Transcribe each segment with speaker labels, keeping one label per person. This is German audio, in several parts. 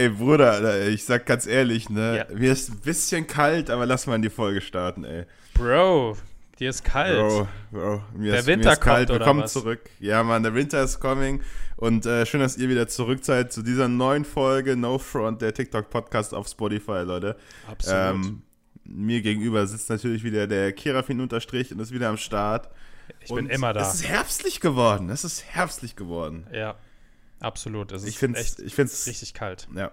Speaker 1: Ey, Bruder, ich sag ganz ehrlich, ne? Ja. Mir ist ein bisschen kalt, aber lass mal in die Folge starten, ey.
Speaker 2: Bro, dir ist kalt. Bro,
Speaker 1: Bro, mir der ist, Winter mir ist kalt. Kommt, Willkommen zurück. Ja, Mann, der Winter ist coming. Und äh, schön, dass ihr wieder zurück seid zu dieser neuen Folge No Front, der TikTok-Podcast auf Spotify, Leute.
Speaker 2: Absolut. Ähm,
Speaker 1: mir gegenüber sitzt natürlich wieder der Kirafin unterstrich und ist wieder am Start.
Speaker 2: Ich und bin immer da.
Speaker 1: Es ist herbstlich geworden. Es ist herbstlich geworden.
Speaker 2: Ja. Absolut. Es ist
Speaker 1: ich find's, echt ich find's,
Speaker 2: richtig kalt.
Speaker 1: Ja.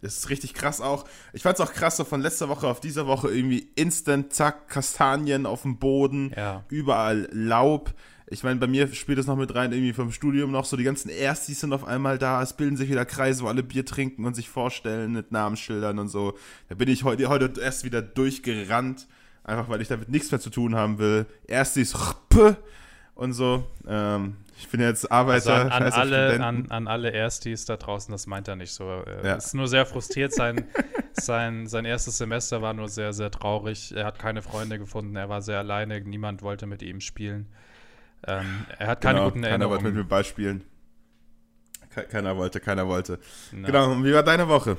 Speaker 1: Es ist richtig krass auch. Ich fand es auch krass, so von letzter Woche auf dieser Woche irgendwie instant, zack, Kastanien auf dem Boden,
Speaker 2: ja.
Speaker 1: überall Laub. Ich meine, bei mir spielt es noch mit rein, irgendwie vom Studium noch so, die ganzen Erstis sind auf einmal da, es bilden sich wieder Kreise, wo alle Bier trinken und sich vorstellen mit Namensschildern und so. Da bin ich heute, heute erst wieder durchgerannt, einfach weil ich damit nichts mehr zu tun haben will. Erstis und so. Ähm, ich bin jetzt Arbeiter.
Speaker 2: Also an, an alle, an, an, alle Erstis da draußen, das meint er nicht so. Er ja. ist nur sehr frustriert. Sein, sein, sein erstes Semester war nur sehr, sehr traurig. Er hat keine Freunde gefunden. Er war sehr alleine. Niemand wollte mit ihm spielen. Ähm, er hat keine genau, guten
Speaker 1: Erinnerungen. Keiner wollte mit mir Ball spielen. Keiner wollte, keiner wollte. No. Genau, und wie war deine Woche?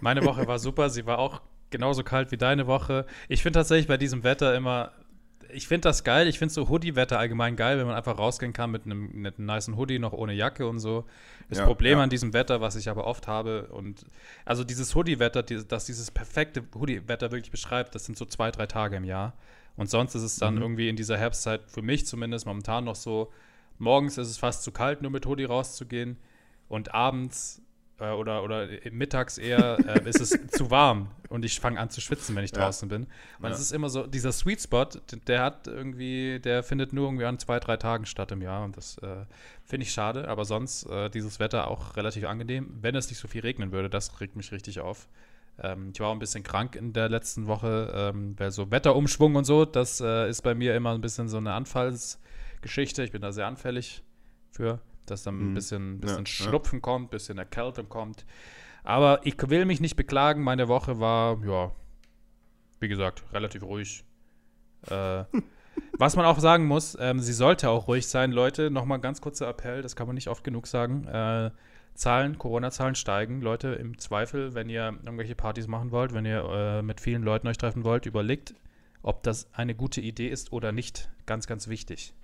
Speaker 2: Meine Woche war super. Sie war auch genauso kalt wie deine Woche. Ich finde tatsächlich bei diesem Wetter immer ich finde das geil. Ich finde so Hoodie-Wetter allgemein geil, wenn man einfach rausgehen kann mit einem, mit einem niceen Hoodie, noch ohne Jacke und so. Das ja, Problem ja. an diesem Wetter, was ich aber oft habe, und also dieses Hoodie-Wetter, die, dass dieses perfekte Hoodie-Wetter wirklich beschreibt, das sind so zwei, drei Tage im Jahr. Und sonst ist es dann mhm. irgendwie in dieser Herbstzeit, für mich zumindest momentan noch so, morgens ist es fast zu kalt, nur mit Hoodie rauszugehen. Und abends äh, oder, oder mittags eher äh, ist es zu warm und ich fange an zu schwitzen, wenn ich draußen ja. bin. Und es ist immer so, dieser Sweet Spot, der hat irgendwie, der findet nur irgendwie an zwei, drei Tagen statt im Jahr und das äh, finde ich schade, aber sonst äh, dieses Wetter auch relativ angenehm. Wenn es nicht so viel regnen würde, das regt mich richtig auf. Ähm, ich war auch ein bisschen krank in der letzten Woche, ähm, weil so Wetterumschwung und so, das äh, ist bei mir immer ein bisschen so eine Anfallsgeschichte. Ich bin da sehr anfällig für dass dann ein mhm. bisschen, bisschen ja, Schnupfen ja. kommt, ein bisschen Erkältung kommt. Aber ich will mich nicht beklagen. Meine Woche war, ja, wie gesagt, relativ ruhig. Äh, was man auch sagen muss, ähm, sie sollte auch ruhig sein, Leute. Nochmal ganz kurzer Appell, das kann man nicht oft genug sagen. Äh, Zahlen, Corona-Zahlen steigen. Leute, im Zweifel, wenn ihr irgendwelche Partys machen wollt, wenn ihr äh, mit vielen Leuten euch treffen wollt, überlegt, ob das eine gute Idee ist oder nicht. Ganz, ganz wichtig.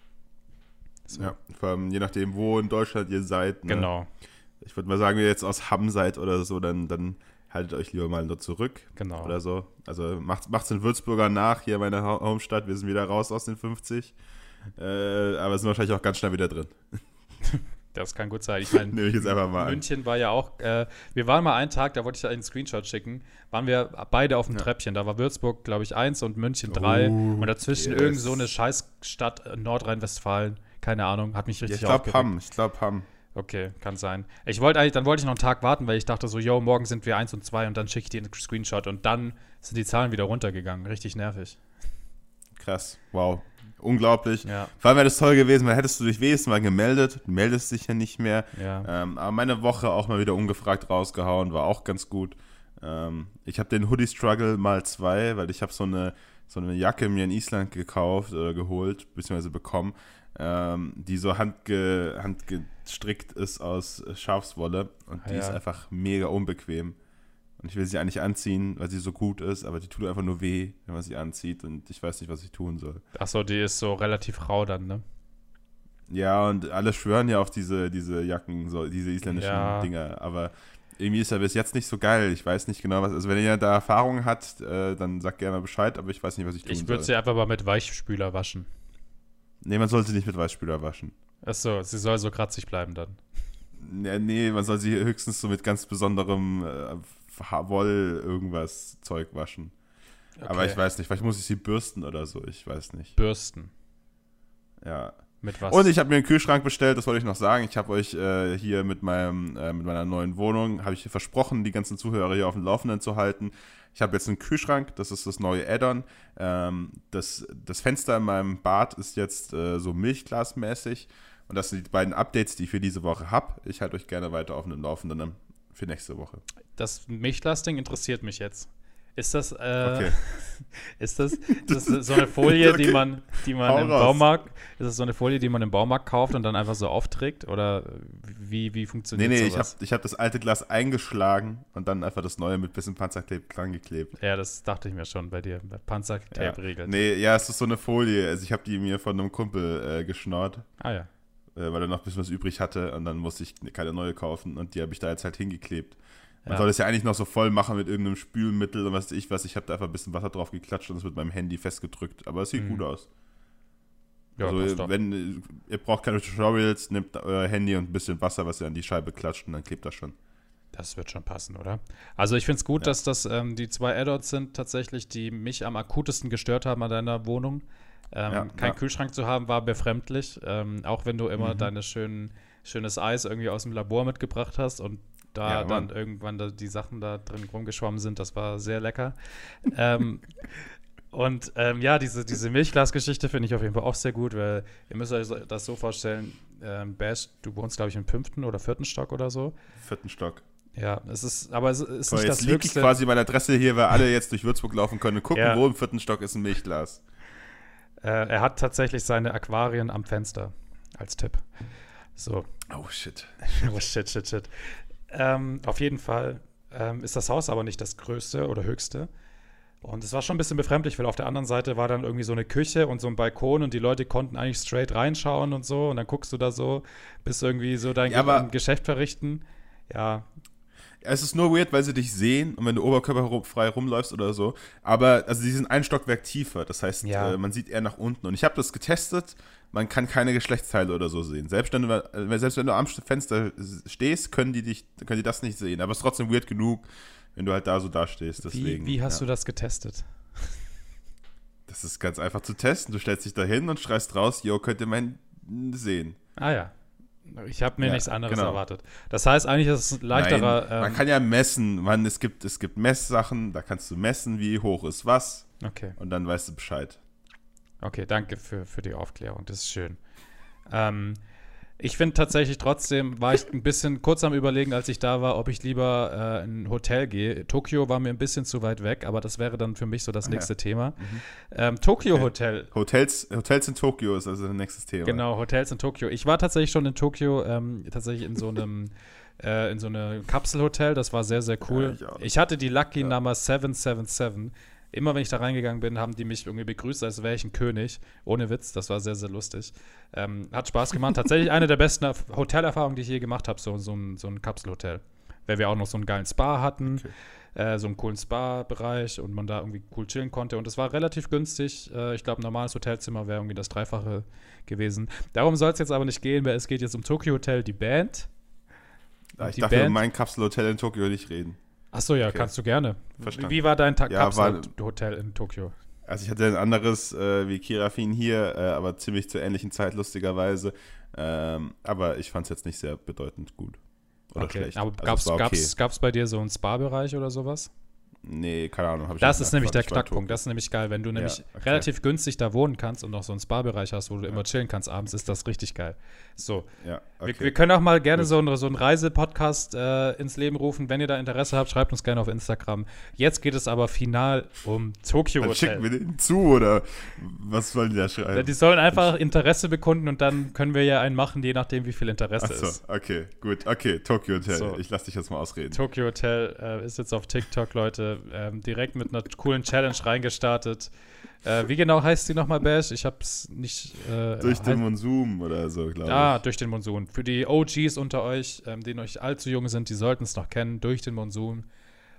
Speaker 1: So. Ja, vor allem je nachdem, wo in Deutschland ihr seid.
Speaker 2: Ne? Genau.
Speaker 1: Ich würde mal sagen, wenn ihr jetzt aus Hamm seid oder so, dann, dann haltet euch lieber mal nur zurück.
Speaker 2: Genau.
Speaker 1: Oder so. Also macht es den Würzburger nach, hier meine Homestadt. Wir sind wieder raus aus den 50. Äh, aber sind wahrscheinlich auch ganz schnell wieder drin.
Speaker 2: Das kann gut sein. Ich meine, München an. war ja auch, äh, wir waren mal einen Tag, da wollte ich da einen Screenshot schicken, waren wir beide auf dem ja. Treppchen. Da war Würzburg, glaube ich, eins und München drei. Oh, und dazwischen yes. irgend so eine Scheißstadt Nordrhein-Westfalen. Keine Ahnung, hat mich richtig
Speaker 1: ja, Ich glaube Hamm, ich glaube Hamm.
Speaker 2: Okay, kann sein. Ich wollte eigentlich, dann wollte ich noch einen Tag warten, weil ich dachte so, yo, morgen sind wir eins und zwei und dann schicke ich dir einen Screenshot und dann sind die Zahlen wieder runtergegangen. Richtig nervig.
Speaker 1: Krass, wow. Unglaublich.
Speaker 2: Ja.
Speaker 1: Vor allem wäre das toll gewesen, weil hättest du dich wenigstens mal gemeldet. Du meldest dich ja nicht mehr.
Speaker 2: Ja.
Speaker 1: Ähm, aber meine Woche auch mal wieder ungefragt rausgehauen, war auch ganz gut. Ähm, ich habe den Hoodie Struggle mal zwei, weil ich habe so eine, so eine Jacke mir in Island gekauft oder äh, geholt, beziehungsweise bekommen ähm, die so handge, handgestrickt ist aus Schafswolle und die ja. ist einfach mega unbequem. Und ich will sie eigentlich anziehen, weil sie so gut ist, aber die tut einfach nur weh, wenn man sie anzieht und ich weiß nicht, was ich tun soll.
Speaker 2: Achso, die ist so relativ rau dann, ne?
Speaker 1: Ja, und alle schwören ja auf diese, diese Jacken, so diese isländischen ja. Dinger, aber irgendwie ist er bis jetzt nicht so geil. Ich weiß nicht genau, was. Also, wenn ihr da Erfahrungen habt, äh, dann sagt gerne Bescheid, aber ich weiß nicht, was ich tun soll.
Speaker 2: Ich würde sie einfach mal mit Weichspüler waschen.
Speaker 1: Nee, man soll sie nicht mit Weichspüler waschen.
Speaker 2: Achso, sie soll so kratzig bleiben dann.
Speaker 1: Ja, nee, man soll sie höchstens so mit ganz besonderem äh, Woll irgendwas Zeug waschen. Okay. Aber ich weiß nicht, vielleicht muss ich sie bürsten oder so, ich weiß nicht.
Speaker 2: Bürsten.
Speaker 1: Ja.
Speaker 2: Mit was?
Speaker 1: Und ich habe mir einen Kühlschrank bestellt, das wollte ich noch sagen. Ich habe euch äh, hier mit, meinem, äh, mit meiner neuen Wohnung, habe ich versprochen, die ganzen Zuhörer hier auf dem Laufenden zu halten. Ich habe jetzt einen Kühlschrank, das ist das neue Add-on. Ähm, das, das Fenster in meinem Bad ist jetzt äh, so milchglasmäßig. Und das sind die beiden Updates, die ich für diese Woche habe. Ich halte euch gerne weiter auf dem Laufenden für nächste Woche.
Speaker 2: Das Milchglas-Ding interessiert mich jetzt. Ist das, äh, okay. ist das, das ist so eine Folie, okay. die man, die man im raus. Baumarkt, ist das so eine Folie, die man im Baumarkt kauft und dann einfach so aufträgt? Oder wie, wie funktioniert das? Nee, nee,
Speaker 1: sowas? ich habe ich hab das alte Glas eingeschlagen und dann einfach das neue mit bisschen Panzertape dran geklebt.
Speaker 2: Ja, das dachte ich mir schon bei dir, bei Panzertape-Regel.
Speaker 1: Ja. Nee, ja, es ist so eine Folie. Also ich habe die mir von einem Kumpel äh, geschnort.
Speaker 2: Ah ja.
Speaker 1: Äh, weil er noch ein bisschen was übrig hatte und dann musste ich keine neue kaufen und die habe ich da jetzt halt hingeklebt. Man ja. soll das ja eigentlich noch so voll machen mit irgendeinem Spülmittel und was weiß ich was. Ich habe da einfach ein bisschen Wasser drauf geklatscht und es mit meinem Handy festgedrückt. Aber es sieht mhm. gut aus. Ja, also, wenn ihr braucht keine Tutorials, nehmt euer Handy und ein bisschen Wasser, was ihr an die Scheibe klatscht und dann klebt das schon.
Speaker 2: Das wird schon passen, oder? Also ich finde es gut, ja. dass das ähm, die zwei Add-ons sind tatsächlich, die mich am akutesten gestört haben an deiner Wohnung. Ähm, ja, kein. Kühlschrank zu haben war befremdlich, ähm, auch wenn du immer mhm. deine schönen, schönes Eis irgendwie aus dem Labor mitgebracht hast und da ja, dann irgendwann da die Sachen da drin rumgeschwommen sind. Das war sehr lecker. ähm, und ähm, ja, diese, diese Milchglasgeschichte finde ich auf jeden Fall auch sehr gut, weil ihr müsst euch das so vorstellen, ähm, Bash, du wohnst, glaube ich, im fünften oder vierten Stock oder so.
Speaker 1: Vierten Stock.
Speaker 2: Ja, es ist, aber es ist
Speaker 1: Boah, nicht jetzt das liegt höchste. quasi meine Adresse hier, weil alle jetzt durch Würzburg laufen können und gucken, ja. wo im vierten Stock ist ein Milchglas.
Speaker 2: Äh, er hat tatsächlich seine Aquarien am Fenster als Tipp. So.
Speaker 1: Oh shit.
Speaker 2: oh shit, shit, shit. Ähm, auf jeden Fall ähm, ist das Haus aber nicht das größte oder höchste. Und es war schon ein bisschen befremdlich, weil auf der anderen Seite war dann irgendwie so eine Küche und so ein Balkon und die Leute konnten eigentlich straight reinschauen und so. Und dann guckst du da so, bist irgendwie so dein ja, Ge Geschäft verrichten. Ja.
Speaker 1: Es ist nur weird, weil sie dich sehen und wenn du oberkörperfrei rumläufst oder so. Aber also die sind ein Stockwerk tiefer. Das heißt, ja. äh, man sieht eher nach unten. Und ich habe das getestet man kann keine Geschlechtsteile oder so sehen. Selbst wenn, du, äh, selbst wenn du am Fenster stehst, können die, dich, können die das nicht sehen. Aber es ist trotzdem weird genug, wenn du halt da so dastehst. Deswegen,
Speaker 2: wie, wie hast ja. du das getestet?
Speaker 1: Das ist ganz einfach zu testen. Du stellst dich da hin und schreist raus, yo, könnt ihr mein sehen.
Speaker 2: Ah ja. Ich habe mir ja, nichts anderes genau. erwartet. Das heißt, eigentlich ist es leichterer.
Speaker 1: Nein, man ähm, kann ja messen. Man, es, gibt, es gibt Messsachen, da kannst du messen, wie hoch ist was.
Speaker 2: Okay.
Speaker 1: Und dann weißt du Bescheid.
Speaker 2: Okay, danke für, für die Aufklärung. Das ist schön. Ähm, ich finde tatsächlich trotzdem, war ich ein bisschen kurz am Überlegen, als ich da war, ob ich lieber äh, in ein Hotel gehe. Tokio war mir ein bisschen zu weit weg, aber das wäre dann für mich so das nächste ja. Thema. Mhm. Ähm, Tokio okay. Hotel.
Speaker 1: Hotels, Hotels in Tokio ist also das nächste Thema.
Speaker 2: Genau, Hotels in Tokio. Ich war tatsächlich schon in Tokio, ähm, tatsächlich in so einem äh, in so einem Kapselhotel. Das war sehr, sehr cool. Ja, ich, ich, hatte die Lucky ja. Nummer 777 immer wenn ich da reingegangen bin, haben die mich irgendwie begrüßt, als wäre ich ein König. Ohne Witz, das war sehr, sehr lustig. Ähm, hat Spaß gemacht. Tatsächlich eine der besten Hotelerfahrungen, die ich je gemacht habe, so, so, ein, so ein Kapselhotel. Weil wir auch noch so einen geilen Spa hatten, okay. äh, so einen coolen Spa-Bereich und man da irgendwie cool chillen konnte. Und es war relativ günstig. Äh, ich glaube, ein normales Hotelzimmer wäre irgendwie das Dreifache gewesen. Darum soll es jetzt aber nicht gehen, weil es geht jetzt um Tokyo Hotel, die Band.
Speaker 1: Ja, ich die dachte, Band, um mein Kapselhotel in Tokio nicht reden.
Speaker 2: Achso, ja, okay. kannst du gerne. Verstanden. Wie war dein ja, Kapsel-Hotel in Tokio?
Speaker 1: Also ich hatte ein anderes äh, wie Kirafin hier, äh, aber ziemlich zur ähnlichen Zeit, lustigerweise. Ähm, aber ich fand es jetzt nicht sehr bedeutend gut.
Speaker 2: Oder okay. schlecht. Aber also gab es okay. bei dir so einen Spa-Bereich oder sowas?
Speaker 1: Nee, keine Ahnung.
Speaker 2: das ist nämlich der Knackpunkt. Das ist nämlich geil. Wenn du ja, nämlich okay. relativ günstig da wohnen kannst und noch so einen Spa-Bereich hast, wo du ja. immer chillen kannst abends, ist das richtig geil. So.
Speaker 1: Ja,
Speaker 2: okay. wir, wir, können auch mal gerne so, ein, so einen Reisepodcast äh, ins Leben rufen. Wenn ihr da Interesse habt, schreibt uns gerne auf Instagram. Jetzt geht es aber final um Tokyo Hotel.
Speaker 1: Schicken wir den zu oder was sollen die da schreiben? Ja,
Speaker 2: die sollen einfach Interesse bekunden und dann können wir ja einen machen, je nachdem, wie viel Interesse Achso, ist.
Speaker 1: okay, gut. Okay, Tokyo Hotel. So. Ich lasse dich jetzt mal ausreden.
Speaker 2: Tokyo Hotel äh, ist jetzt auf TikTok, Leute. Ähm, direkt mit einer coolen Challenge reingestartet. Äh, wie genau heißt die nochmal, Bash? Ich hab's nicht.
Speaker 1: Äh, durch den Monsum oder so, glaube
Speaker 2: ich. Ah, durch den Monsun. Für die OGs unter euch, ähm, die noch allzu jung sind, die sollten es noch kennen. Durch den Monsun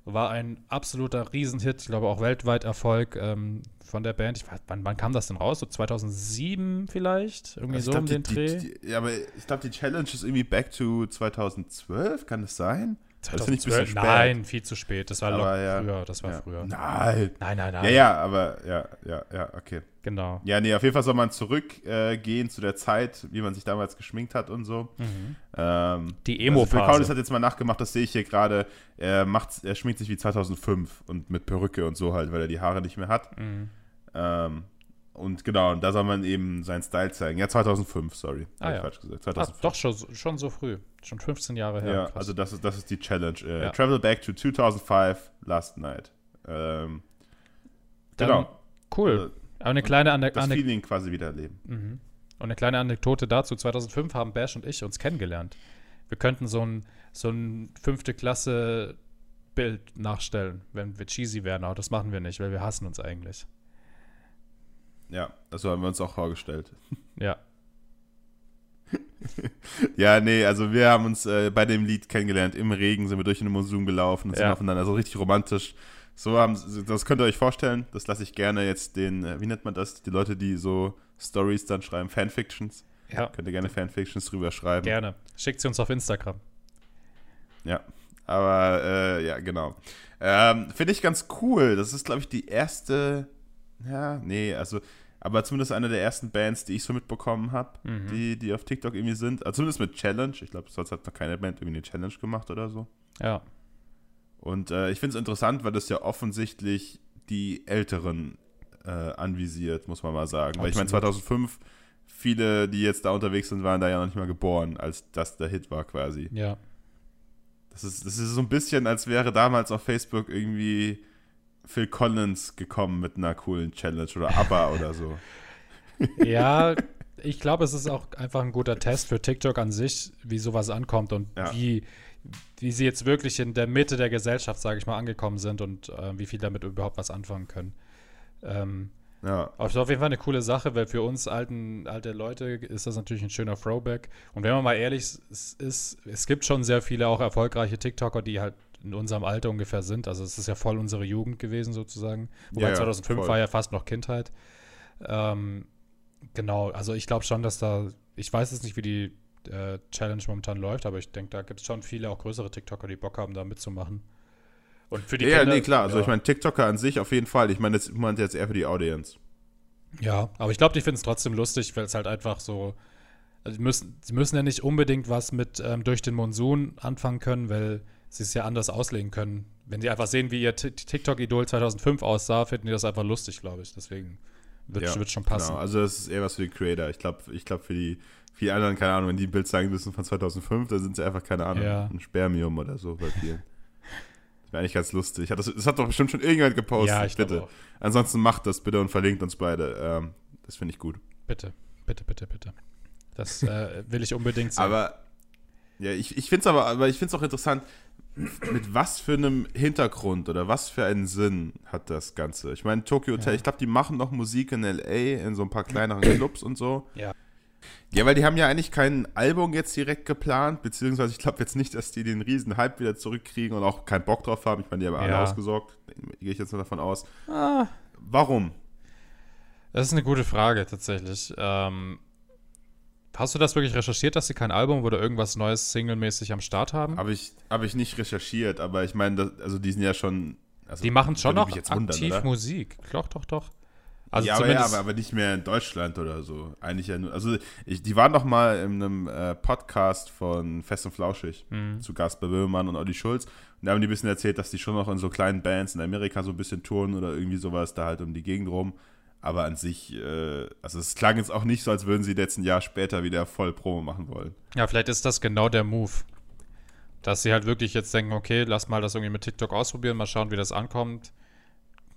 Speaker 2: war ein absoluter Riesenhit. Ich glaube auch weltweit Erfolg ähm, von der Band. Ich weiß, wann, wann, kam das denn raus? So 2007 vielleicht? Irgendwie also so um den die, Dreh?
Speaker 1: Die, die, ja, aber ich glaube, die Challenge ist irgendwie back to 2012. Kann das sein?
Speaker 2: 2012? Nein, viel zu spät. Das war aber, ja, früher. Das war ja. früher.
Speaker 1: Nein.
Speaker 2: Nein, nein, nein.
Speaker 1: Ja, ja, aber ja, ja, ja, okay.
Speaker 2: Genau.
Speaker 1: Ja, nee, auf jeden Fall soll man zurückgehen äh, zu der Zeit, wie man sich damals geschminkt hat und so.
Speaker 2: Mhm.
Speaker 1: Ähm,
Speaker 2: Die Emo-Phase.
Speaker 1: Also hat jetzt mal nachgemacht, das sehe ich hier gerade. Er, er schminkt sich wie 2005 und mit Perücke und so halt, weil er die Haare nicht mehr hat.
Speaker 2: Mhm.
Speaker 1: Ähm, und genau, und da soll man eben seinen Style zeigen. Ja, 2005, sorry.
Speaker 2: Ah, ja.
Speaker 1: falsch gesagt.
Speaker 2: 2005. Ah, doch, schon, schon so früh. Schon 15 Jahre her.
Speaker 1: Ja, Krass. also das ist, das ist die Challenge. Äh, ja. Travel back to 2005, last night. Ähm,
Speaker 2: Dann,
Speaker 1: genau.
Speaker 2: Cool.
Speaker 1: Also,
Speaker 2: Aber eine kleine Ane
Speaker 1: das Feeling quasi wieder erleben.
Speaker 2: Mhm. Und eine kleine Anekdote dazu: 2005 haben Bash und ich uns kennengelernt. Wir könnten so ein, so ein fünfte Klasse Bild nachstellen, wenn wir cheesy wären, aber das machen wir nicht, weil wir hassen uns eigentlich.
Speaker 1: Ja, das haben wir uns auch vorgestellt.
Speaker 2: Ja.
Speaker 1: Ja, nee, also wir haben uns äh, bei dem Lied kennengelernt. Im Regen sind wir durch den Monsum gelaufen und sind
Speaker 2: Ja.
Speaker 1: aufeinander so richtig romantisch. So haben, das könnt ihr euch vorstellen. Das lasse ich gerne jetzt den, äh, wie nennt man das? Die Leute, die so Stories dann schreiben, Fanfictions.
Speaker 2: Ja,
Speaker 1: Könnt ihr gerne Fanfictions drüber schreiben.
Speaker 2: gerne. Schickt sie uns auf Instagram.
Speaker 1: Ja, aber äh, ja, genau. Ähm, Finde ich ganz cool. Das ist, glaube ich, die erste, ja, nee, also, aber zumindest eine der ersten Bands, die ich so mitbekommen habe,
Speaker 2: Mhm.
Speaker 1: die, die auf TikTok irgendwie sind. Also zumindest mit Challenge. Ich glaube, sonst hat noch keine Band irgendwie eine Challenge gemacht oder so.
Speaker 2: Ja.
Speaker 1: Und äh, ich finde es interessant, weil das ja offensichtlich die Älteren äh, anvisiert, muss man mal sagen. Weil ich meine,
Speaker 2: Absolut.
Speaker 1: 2005, viele, die jetzt da unterwegs sind, waren da ja noch nicht mal geboren, als das der Hit war quasi.
Speaker 2: Ja.
Speaker 1: Das ist, das ist so ein bisschen, als wäre damals auf Facebook irgendwie Phil Collins gekommen mit einer coolen Challenge oder ABBA oder so.
Speaker 2: Ja, ich glaube, es ist auch einfach ein guter Test für TikTok an sich, wie sowas ankommt und
Speaker 1: Ja.
Speaker 2: wie, wie sie jetzt wirklich in der Mitte der Gesellschaft, sage ich mal, angekommen sind und äh, wie viel damit überhaupt was anfangen können. Ähm,
Speaker 1: Ja,
Speaker 2: ist auf jeden Fall eine coole Sache, weil für uns alten, alte Leute ist das natürlich ein schöner Throwback. Und wenn man mal ehrlich ist, es gibt schon sehr viele auch erfolgreiche TikToker, die halt in unserem Alter ungefähr sind. Also es ist ja voll unsere Jugend gewesen sozusagen. Wobei
Speaker 1: Ja, ja,
Speaker 2: 2005
Speaker 1: voll.
Speaker 2: war ja fast noch Kindheit. Ähm, genau, also ich glaube schon, dass da, ich weiß jetzt nicht, wie die äh, Challenge momentan läuft, aber ich denke, da gibt es schon viele auch größere TikToker, die Bock haben, da mitzumachen. Und für die
Speaker 1: ja,
Speaker 2: Kinder-
Speaker 1: nee, klar. Also
Speaker 2: ja.
Speaker 1: ich meine, TikToker an sich auf jeden Fall. Ich meine, ich meinte jetzt eher für die Audience.
Speaker 2: Ja, aber ich glaube, die finden es trotzdem lustig, weil es halt einfach so. Also die müssen, sie müssen ja nicht unbedingt was mit ähm, durch den Monsun anfangen können, weil sie es ja anders auslegen können. Wenn sie einfach sehen, wie ihr Ti- TikTok-Idol 2005 aussah, finden die das einfach lustig, glaube ich. Deswegen wird,
Speaker 1: Ja,
Speaker 2: wird schon passen.
Speaker 1: Genau, also das ist eher was für die Creator. Ich glaube, ich glaub für die für die anderen, keine Ahnung, wenn die ein Bild zeigen müssen von 2005, dann sind sie einfach, keine Ahnung,
Speaker 2: Ja.
Speaker 1: ein Spermium oder so bei vielen. Das wäre eigentlich ganz lustig. Hat das, das hat doch bestimmt schon irgendjemand gepostet.
Speaker 2: ja, ich
Speaker 1: bitte.
Speaker 2: glaube auch.
Speaker 1: Ansonsten macht das bitte und verlinkt uns beide. Ähm, das finde ich gut.
Speaker 2: Bitte, bitte, bitte, bitte. Das äh, will ich unbedingt sehen.
Speaker 1: Aber ja, ich, ich finde es aber, aber ich finde es auch interessant, mit was für einem Hintergrund oder was für einen Sinn hat das Ganze? Ich meine, Tokyo Hotel,
Speaker 2: Ja.
Speaker 1: ich glaube, die machen noch Musik in LA, in so ein paar kleineren Clubs und so.
Speaker 2: Ja.
Speaker 1: Ja, weil die haben ja eigentlich kein Album jetzt direkt geplant, beziehungsweise ich glaube jetzt nicht, dass die den riesen Hype wieder zurückkriegen und auch keinen Bock drauf haben. Ich meine, die haben alle
Speaker 2: Ja.
Speaker 1: ausgesorgt, gehe ich jetzt mal davon aus.
Speaker 2: ah,
Speaker 1: Warum?
Speaker 2: das ist eine gute Frage, tatsächlich. Ähm, hast du das wirklich recherchiert, dass sie kein Album oder irgendwas Neues singlemäßig am Start haben?
Speaker 1: Habe ich, hab ich nicht recherchiert, aber ich meine, also die sind ja schon. Also,
Speaker 2: Die machen schon noch
Speaker 1: wundern,
Speaker 2: aktiv
Speaker 1: oder?
Speaker 2: Musik. Doch, doch, doch. Also
Speaker 1: ja, aber, ja aber, aber nicht mehr in Deutschland oder so. Eigentlich ja nur. Also, ich, die waren doch mal in einem äh, Podcast von Fest und Flauschig
Speaker 2: Mhm.
Speaker 1: zu Gast bei Böhmermann und Olli Schulz. Und da haben die ein bisschen erzählt, dass die schon noch in so kleinen Bands in Amerika so ein bisschen touren oder irgendwie sowas da halt um die Gegend rum. Aber an sich, äh, also es klang jetzt auch nicht so, als würden sie jetzt ein Jahr später wieder voll Promo machen wollen.
Speaker 2: Ja, vielleicht ist das genau der Move. Dass sie halt wirklich jetzt denken, okay, lass mal das irgendwie mit TikTok ausprobieren, mal schauen, wie das ankommt.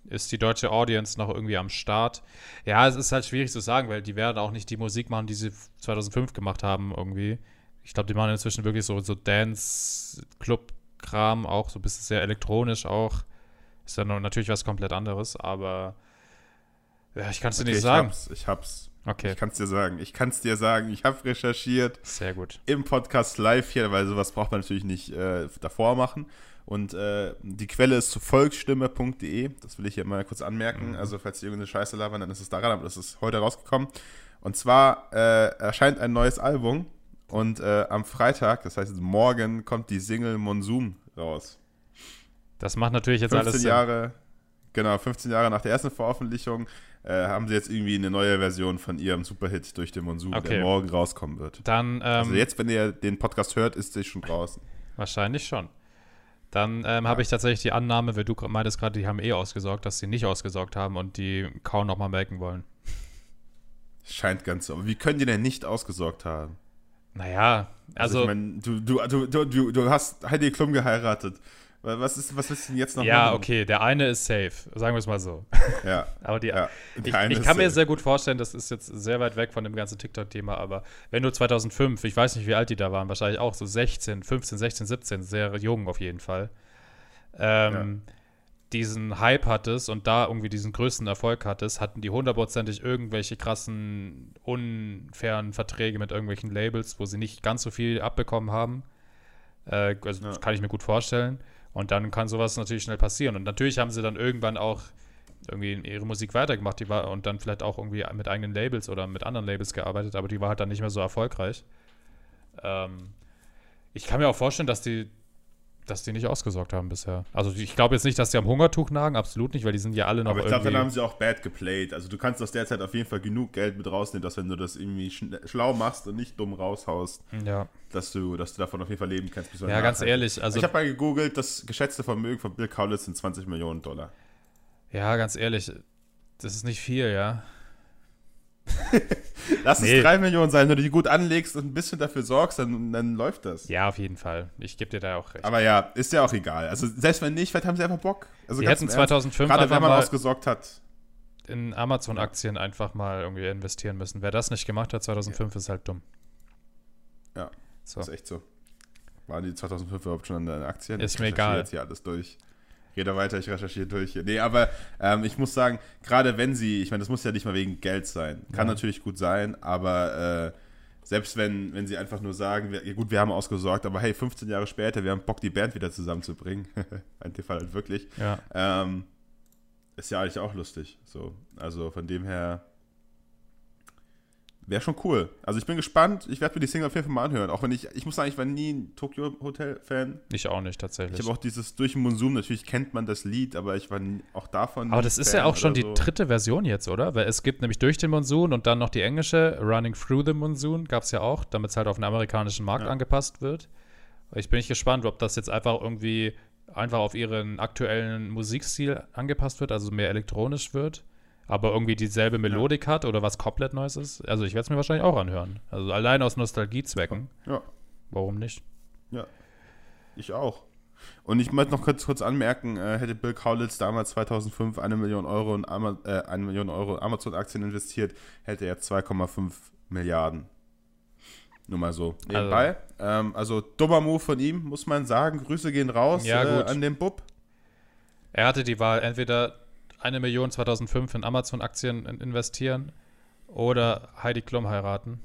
Speaker 2: Ist die deutsche Audience noch irgendwie am Start? Ja, es ist halt schwierig zu sagen, weil die werden auch nicht die Musik machen, die sie 2005 gemacht haben irgendwie. Ich glaube, die machen inzwischen wirklich so, so Dance-Club-Kram, auch so ein bisschen sehr elektronisch auch. Ist ja natürlich was komplett anderes, aber ja, ich kann es dir
Speaker 1: Okay,
Speaker 2: nicht
Speaker 1: ich
Speaker 2: sagen.
Speaker 1: hab's, ich hab's.
Speaker 2: Okay,
Speaker 1: Ich kann es dir sagen. Ich kann es dir sagen. Ich habe recherchiert.
Speaker 2: sehr gut.
Speaker 1: im Podcast live hier, weil sowas braucht man natürlich nicht äh, davor machen. Und äh, die Quelle ist zu volksstimme.de. Das will ich hier mal kurz anmerken.
Speaker 2: Mhm.
Speaker 1: Also, falls die irgendeine Scheiße labern, dann ist es daran, aber das ist heute rausgekommen. Und zwar äh, erscheint ein neues Album. Und äh, am Freitag, das heißt morgen, kommt die Single Monsum raus.
Speaker 2: Das macht natürlich jetzt
Speaker 1: 15
Speaker 2: alles Sinn.
Speaker 1: Jahre, genau, 15 Jahre nach der ersten Veröffentlichung äh, haben sie jetzt irgendwie eine neue Version von ihrem Superhit durch den Monsum,
Speaker 2: Okay.
Speaker 1: der morgen rauskommen wird.
Speaker 2: Dann, ähm,
Speaker 1: Also jetzt, wenn ihr den Podcast hört, ist sie schon draußen.
Speaker 2: Wahrscheinlich schon. Dann ähm, habe ich tatsächlich die Annahme, weil du meintest gerade, die haben eh ausgesorgt, dass sie nicht ausgesorgt haben und die kaum nochmal melken wollen.
Speaker 1: Scheint ganz so. Aber wie können die denn nicht ausgesorgt haben?
Speaker 2: Naja, also,
Speaker 1: ich meine, du, du, du, du, du, du hast Heidi Klum geheiratet. Was ist, was ist denn jetzt noch?
Speaker 2: Ja,
Speaker 1: machen?
Speaker 2: okay, der eine ist safe, sagen wir es mal so.
Speaker 1: Ja.
Speaker 2: Aber die,
Speaker 1: ja.
Speaker 2: ich,
Speaker 1: eine
Speaker 2: ich kann mir
Speaker 1: safe.
Speaker 2: sehr gut vorstellen, das ist jetzt sehr weit weg von dem ganzen TikTok-Thema, aber wenn du 2005, ich weiß nicht, wie alt die da waren, wahrscheinlich auch so 16, 15, 16, 17, sehr jung auf jeden Fall, ähm, diesen Hype hattest und da irgendwie diesen größten Erfolg hattest, hatten die hundertprozentig irgendwelche krassen, unfairen Verträge mit irgendwelchen Labels, wo sie nicht ganz so viel abbekommen haben. Äh, also
Speaker 1: Ja.
Speaker 2: das kann ich mir gut vorstellen. Und dann kann sowas natürlich schnell passieren. Und natürlich haben sie dann irgendwann auch irgendwie ihre Musik weitergemacht, die war und dann vielleicht auch irgendwie mit eigenen Labels oder mit anderen Labels gearbeitet, aber die war halt dann nicht mehr so erfolgreich. Ähm, ich kann mir auch vorstellen, dass die, dass die nicht ausgesorgt haben bisher. Also ich glaube jetzt nicht, dass die am Hungertuch nagen, absolut nicht, weil die sind ja alle noch
Speaker 1: Aber ich glaube, dann haben sie auch bad geplayed. Also du kannst aus der Zeit auf jeden Fall genug Geld mit rausnehmen, dass wenn du das irgendwie schlau machst und nicht dumm raushaust,
Speaker 2: ja,
Speaker 1: dass du, dass du davon auf jeden Fall leben kannst.
Speaker 2: ja
Speaker 1: danach
Speaker 2: ganz ehrlich, also
Speaker 1: ich habe mal gegoogelt, das geschätzte Vermögen von Bill Kaulitz sind 20 Millionen Dollar.
Speaker 2: ja, ganz ehrlich, das ist nicht viel, ja.
Speaker 1: Lass
Speaker 2: Nee.
Speaker 1: es 3 Millionen sein, wenn du die gut anlegst und ein bisschen dafür sorgst, dann, dann läuft das.
Speaker 2: Ja, auf jeden Fall. Ich gebe dir da auch recht.
Speaker 1: Aber ja, ist ja auch egal. Also selbst wenn nicht, vielleicht haben sie einfach Bock. Also ganz
Speaker 2: hätten
Speaker 1: im Ernst,
Speaker 2: 2005
Speaker 1: Gerade wenn man ausgesorgt hat.
Speaker 2: in Amazon-Aktien einfach mal irgendwie investieren müssen. Wer das nicht gemacht hat 2005, ist halt dumm.
Speaker 1: Ja.
Speaker 2: So.
Speaker 1: Ist echt so. Waren die 2005 überhaupt schon an den Aktien?
Speaker 2: Ist mir egal.
Speaker 1: Jetzt hier alles durch. Rede weiter, ich recherchiere durch. hier. Nee, aber ähm, ich muss sagen, gerade wenn sie, ich meine, das muss ja nicht mal wegen Geld sein. Kann
Speaker 2: Ja.
Speaker 1: natürlich gut sein, aber äh, selbst wenn, wenn sie einfach nur sagen, wir, gut, wir haben ausgesorgt, aber hey, 15 Jahre später, wir haben Bock, die Band wieder zusammenzubringen. In dem Fall halt wirklich.
Speaker 2: Ja.
Speaker 1: Ähm, ist ja eigentlich auch lustig. So, also von dem her wäre schon cool. Also ich bin gespannt. Ich werde mir die Single auf jeden Fall mal anhören. Auch wenn ich, ich muss sagen, ich war nie ein Tokyo Hotel Fan.
Speaker 2: Ich auch nicht tatsächlich.
Speaker 1: Ich habe auch dieses durch den Monsun. Natürlich kennt man das Lied, aber ich war auch davon.
Speaker 2: Aber das ist
Speaker 1: Fan
Speaker 2: ja auch schon die
Speaker 1: so.
Speaker 2: dritte Version jetzt, oder? Weil es gibt nämlich durch den Monsun und dann noch die englische Running Through the Monsoon gab es ja auch, damit es halt auf den amerikanischen Markt
Speaker 1: Ja.
Speaker 2: angepasst wird. Ich bin nicht gespannt, ob das jetzt einfach irgendwie einfach auf ihren aktuellen Musikstil angepasst wird, also mehr elektronisch wird, aber irgendwie dieselbe Melodik hat oder was komplett Neues ist. Also ich werde es mir wahrscheinlich auch anhören. Also allein aus Nostalgiezwecken.
Speaker 1: Ja,
Speaker 2: Warum nicht?
Speaker 1: ja. Ich auch. Und ich möchte noch kurz, kurz anmerken, äh, hätte Bill Kaulitz damals 2005 eine Million Euro in Ama äh, eine Million Euro Amazon-Aktien investiert, hätte er 2,5 Milliarden. Nur mal so nebenbei. Ähm, also dummer Move von ihm, muss man sagen. Grüße gehen raus
Speaker 2: Ja,
Speaker 1: äh, an den Bub.
Speaker 2: Er hatte die Wahl, entweder eine Million 2005 in Amazon-Aktien in- investieren oder Heidi Klum heiraten.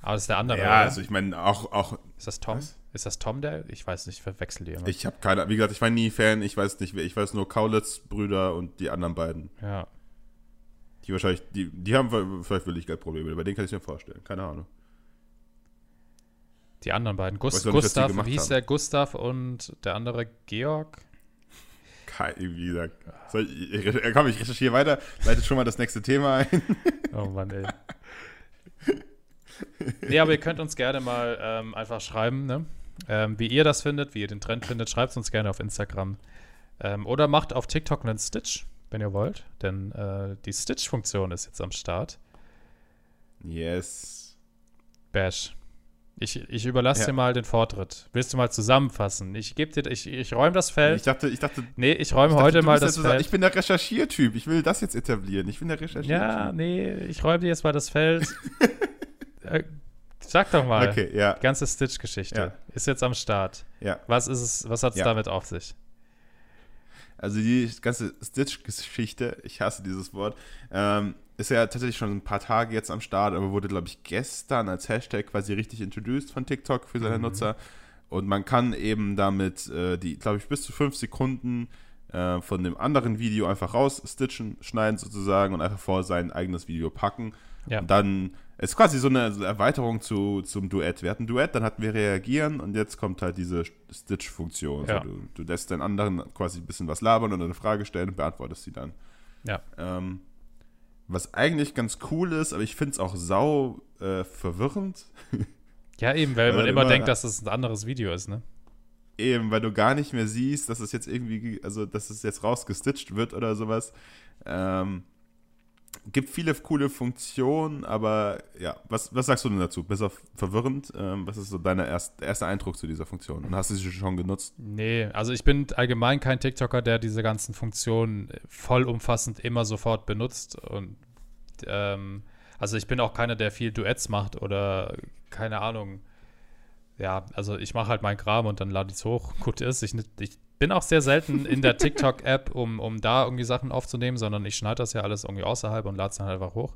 Speaker 2: Aber das ist der andere.
Speaker 1: Ja,
Speaker 2: oder?
Speaker 1: also ich meine, auch, auch
Speaker 2: ist das Tom?
Speaker 1: Was?
Speaker 2: Ist das Tom, der? Ich weiß nicht, ich verwechsel die immer.
Speaker 1: ich habe keine, wie gesagt, ich war nie Fan, ich weiß nicht, wer, ich weiß nur Kaulitz, Brüder und die anderen beiden.
Speaker 2: ja.
Speaker 1: Die wahrscheinlich, die, die haben vielleicht wirklich Geldprobleme, bei denen kann ich mir vorstellen, keine Ahnung.
Speaker 2: Die anderen beiden. Gus,
Speaker 1: Weiß noch nicht, was die
Speaker 2: Gustav,
Speaker 1: gemacht
Speaker 2: wie hieß der? Gustav und der andere Georg?
Speaker 1: Kein, wie gesagt. Ich, ich, komm, ich recherchiere weiter, leitet schon mal das nächste Thema ein.
Speaker 2: Oh Mann, ey. nee, aber ihr könnt uns gerne mal ähm, einfach schreiben, ne? ähm, wie ihr das findet, wie ihr den Trend findet. Schreibt es uns gerne auf Instagram. Ähm, oder macht auf TikTok einen Stitch, wenn ihr wollt. Denn äh, die Stitch-Funktion ist jetzt am Start.
Speaker 1: Yes.
Speaker 2: Bash. Ich, ich überlasse
Speaker 1: Ja.
Speaker 2: dir mal den Vortritt. Willst du mal zusammenfassen? Ich gebe dir, ich, ich räume das Feld.
Speaker 1: Ich dachte, ich dachte,
Speaker 2: nee, ich räume heute mal das Feld.
Speaker 1: Ich bin der Recherchiertyp. Ich will das jetzt etablieren. Ich bin der Recherchiertyp.
Speaker 2: ja, nee, ich räume dir jetzt mal das Feld. äh, sag doch mal.
Speaker 1: Okay, ja.
Speaker 2: Die ganze Stitch-Geschichte
Speaker 1: Ja.
Speaker 2: ist jetzt am Start.
Speaker 1: Ja.
Speaker 2: Was ist es, was hat es damit auf sich?
Speaker 1: Also die ganze Stitch-Geschichte, ich hasse dieses Wort, ähm, ist ja tatsächlich schon ein paar Tage jetzt am Start, aber wurde, glaube ich, gestern als Hashtag quasi richtig introduced von TikTok für seine
Speaker 2: Mhm.
Speaker 1: Nutzer. Und man kann eben damit äh, die, glaube ich, bis zu fünf Sekunden äh, von dem anderen Video einfach rausstitchen, schneiden sozusagen und einfach vor sein eigenes Video packen.
Speaker 2: Ja.
Speaker 1: Und dann ist quasi so eine Erweiterung zu, zum Duett. Wir hatten ein Duett, dann hatten wir Reagieren und jetzt kommt halt diese Stitch-Funktion.
Speaker 2: Ja.
Speaker 1: So, du, du lässt den anderen quasi ein bisschen was labern und eine Frage stellen und beantwortest sie dann.
Speaker 2: Ja.
Speaker 1: Ähm, was eigentlich ganz cool ist, aber ich finde es auch sau äh, verwirrend.
Speaker 2: Ja, eben, weil
Speaker 1: Weil
Speaker 2: man immer
Speaker 1: immer-
Speaker 2: denkt, dass es ein anderes Video ist, ne?
Speaker 1: Eben, weil du gar nicht mehr siehst, dass es jetzt irgendwie, also dass es jetzt rausgestitcht wird oder sowas. Ähm, gibt viele coole Funktionen, aber ja, was, was sagst du denn dazu? Besser verwirrend? Ähm, was ist so dein erst, erster Eindruck zu dieser Funktion? Und hast du sie schon genutzt?
Speaker 2: Nee, also ich bin allgemein kein TikToker, der diese ganzen Funktionen vollumfassend immer sofort benutzt. Und ähm, also ich bin auch keiner, der viel Duets macht oder keine Ahnung. Ja, also ich mache halt meinen Kram und dann lade ich es hoch. Gut ist, ich, ich bin auch sehr selten in der TikTok-App, um, um da irgendwie Sachen aufzunehmen, sondern ich schneide das ja alles irgendwie außerhalb und lade es dann halt einfach hoch.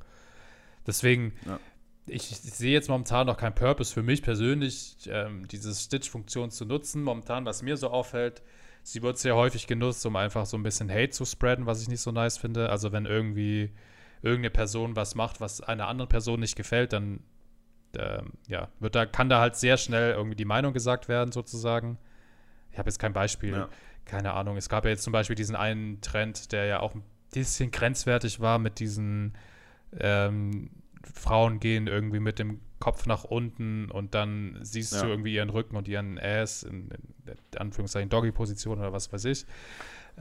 Speaker 2: Deswegen, ja. ich, ich, sehe jetzt momentan noch keinen Purpose für mich persönlich, ähm, diese Stitch-Funktion zu nutzen. Momentan, was mir so auffällt, sie wird sehr häufig genutzt, um einfach so ein bisschen Hate zu spreaden, was ich nicht so nice finde. Also wenn irgendwie irgendeine Person was macht, was einer anderen Person nicht gefällt, dann ähm, ja, wird da, kann da halt sehr schnell irgendwie die Meinung gesagt werden, sozusagen ich habe jetzt kein Beispiel, ja. keine Ahnung. Es gab ja jetzt zum Beispiel diesen einen Trend, der ja auch ein bisschen grenzwertig war mit diesen ähm, Frauen gehen irgendwie mit dem Kopf nach unten und dann siehst ja. du irgendwie ihren Rücken und ihren Ass in, in, in Anführungszeichen Doggy-Position oder was weiß ich.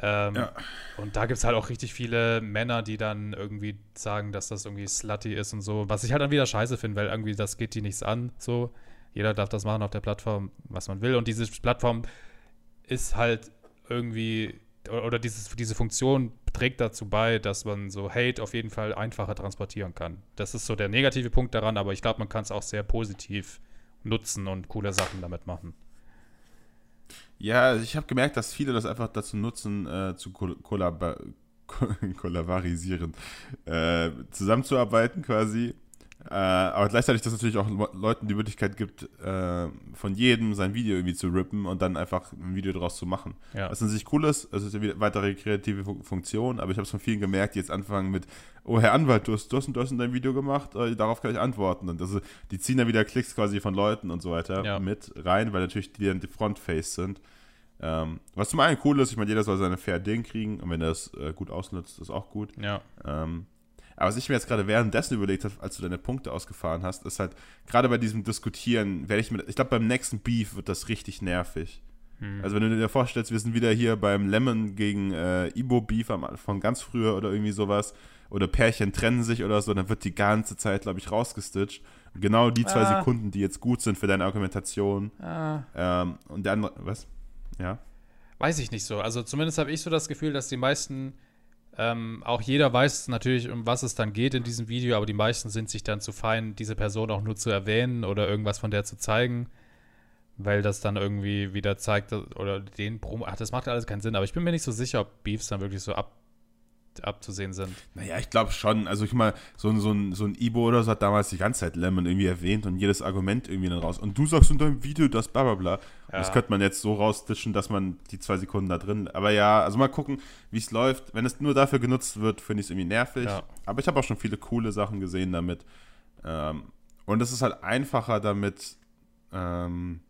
Speaker 2: Ähm, ja. Und da gibt es halt auch richtig viele Männer, die dann irgendwie sagen, dass das irgendwie slutty ist und so, was ich halt dann wieder scheiße finde, weil irgendwie das geht die nichts an. So, jeder darf das machen auf der Plattform, was man will. Und diese Plattform ist halt irgendwie, oder dieses, diese Funktion trägt dazu bei, dass man so Hate auf jeden Fall einfacher transportieren kann. Das ist so der negative Punkt daran, aber ich glaube, man kann es auch sehr positiv nutzen und coole Sachen damit machen.
Speaker 1: Ja, ich habe gemerkt, dass viele das einfach dazu nutzen, äh, zu kollab kollaborisieren, äh, zusammenzuarbeiten quasi äh, aber gleichzeitig, dass es natürlich auch Leuten die Möglichkeit gibt, äh, von jedem sein Video irgendwie zu rippen und dann einfach ein Video daraus zu machen. Ja. Was an sich cool ist, es ist eine weitere kreative Funktion, aber ich habe es von vielen gemerkt, die jetzt anfangen mit, oh Herr Anwalt, du hast das und das in deinem Video gemacht, äh, darauf kann ich antworten. Und also die ziehen dann wieder Klicks quasi von Leuten und so weiter ja. mit rein, weil natürlich die dann die Frontface sind. Ähm, was zum einen cool ist, ich meine, jeder soll seine fair Ding kriegen und wenn er es äh, gut ausnutzt, ist auch gut.
Speaker 2: Ja.
Speaker 1: Ähm, aber was ich mir jetzt gerade währenddessen überlegt habe, als du deine Punkte ausgefahren hast, ist halt, gerade bei diesem Diskutieren, werde ich mir, ich glaube, beim nächsten Beef wird das richtig nervig. Hm. Also, wenn du dir vorstellst, wir sind wieder hier beim Lemon gegen äh, Ibo Beef von ganz früher oder irgendwie sowas, oder Pärchen trennen sich oder so, dann wird die ganze Zeit, glaube ich, rausgestitcht. Und genau die zwei ah. Sekunden, die jetzt gut sind für deine Argumentation. Ah. Ähm, und der andere, was? Ja?
Speaker 2: Weiß ich nicht so. Also, zumindest habe ich so das Gefühl, dass die meisten ähm, auch jeder weiß natürlich, um was es dann geht in diesem Video, aber die meisten sind sich dann zu fein, diese Person auch nur zu erwähnen oder irgendwas von der zu zeigen, weil das dann irgendwie wieder zeigt oder den Promo. Ach, das macht alles keinen Sinn, aber ich bin mir nicht so sicher, ob Beefs dann wirklich so ab abzusehen sind.
Speaker 1: Naja, ich glaube schon. Also ich mal, so, so, ein, so ein Ibo oder so hat damals die ganze Zeit Lemon irgendwie erwähnt und jedes Argument irgendwie dann raus. Und du sagst in deinem Video das bla bla bla. Ja. Das könnte man jetzt so rausstitchen, dass man die zwei Sekunden da drin. Aber ja, also mal gucken, wie es läuft. Wenn es nur dafür genutzt wird, finde ich es irgendwie nervig. Ja. Aber ich habe auch schon viele coole Sachen gesehen damit. Ähm, und es ist halt einfacher damit, ähm,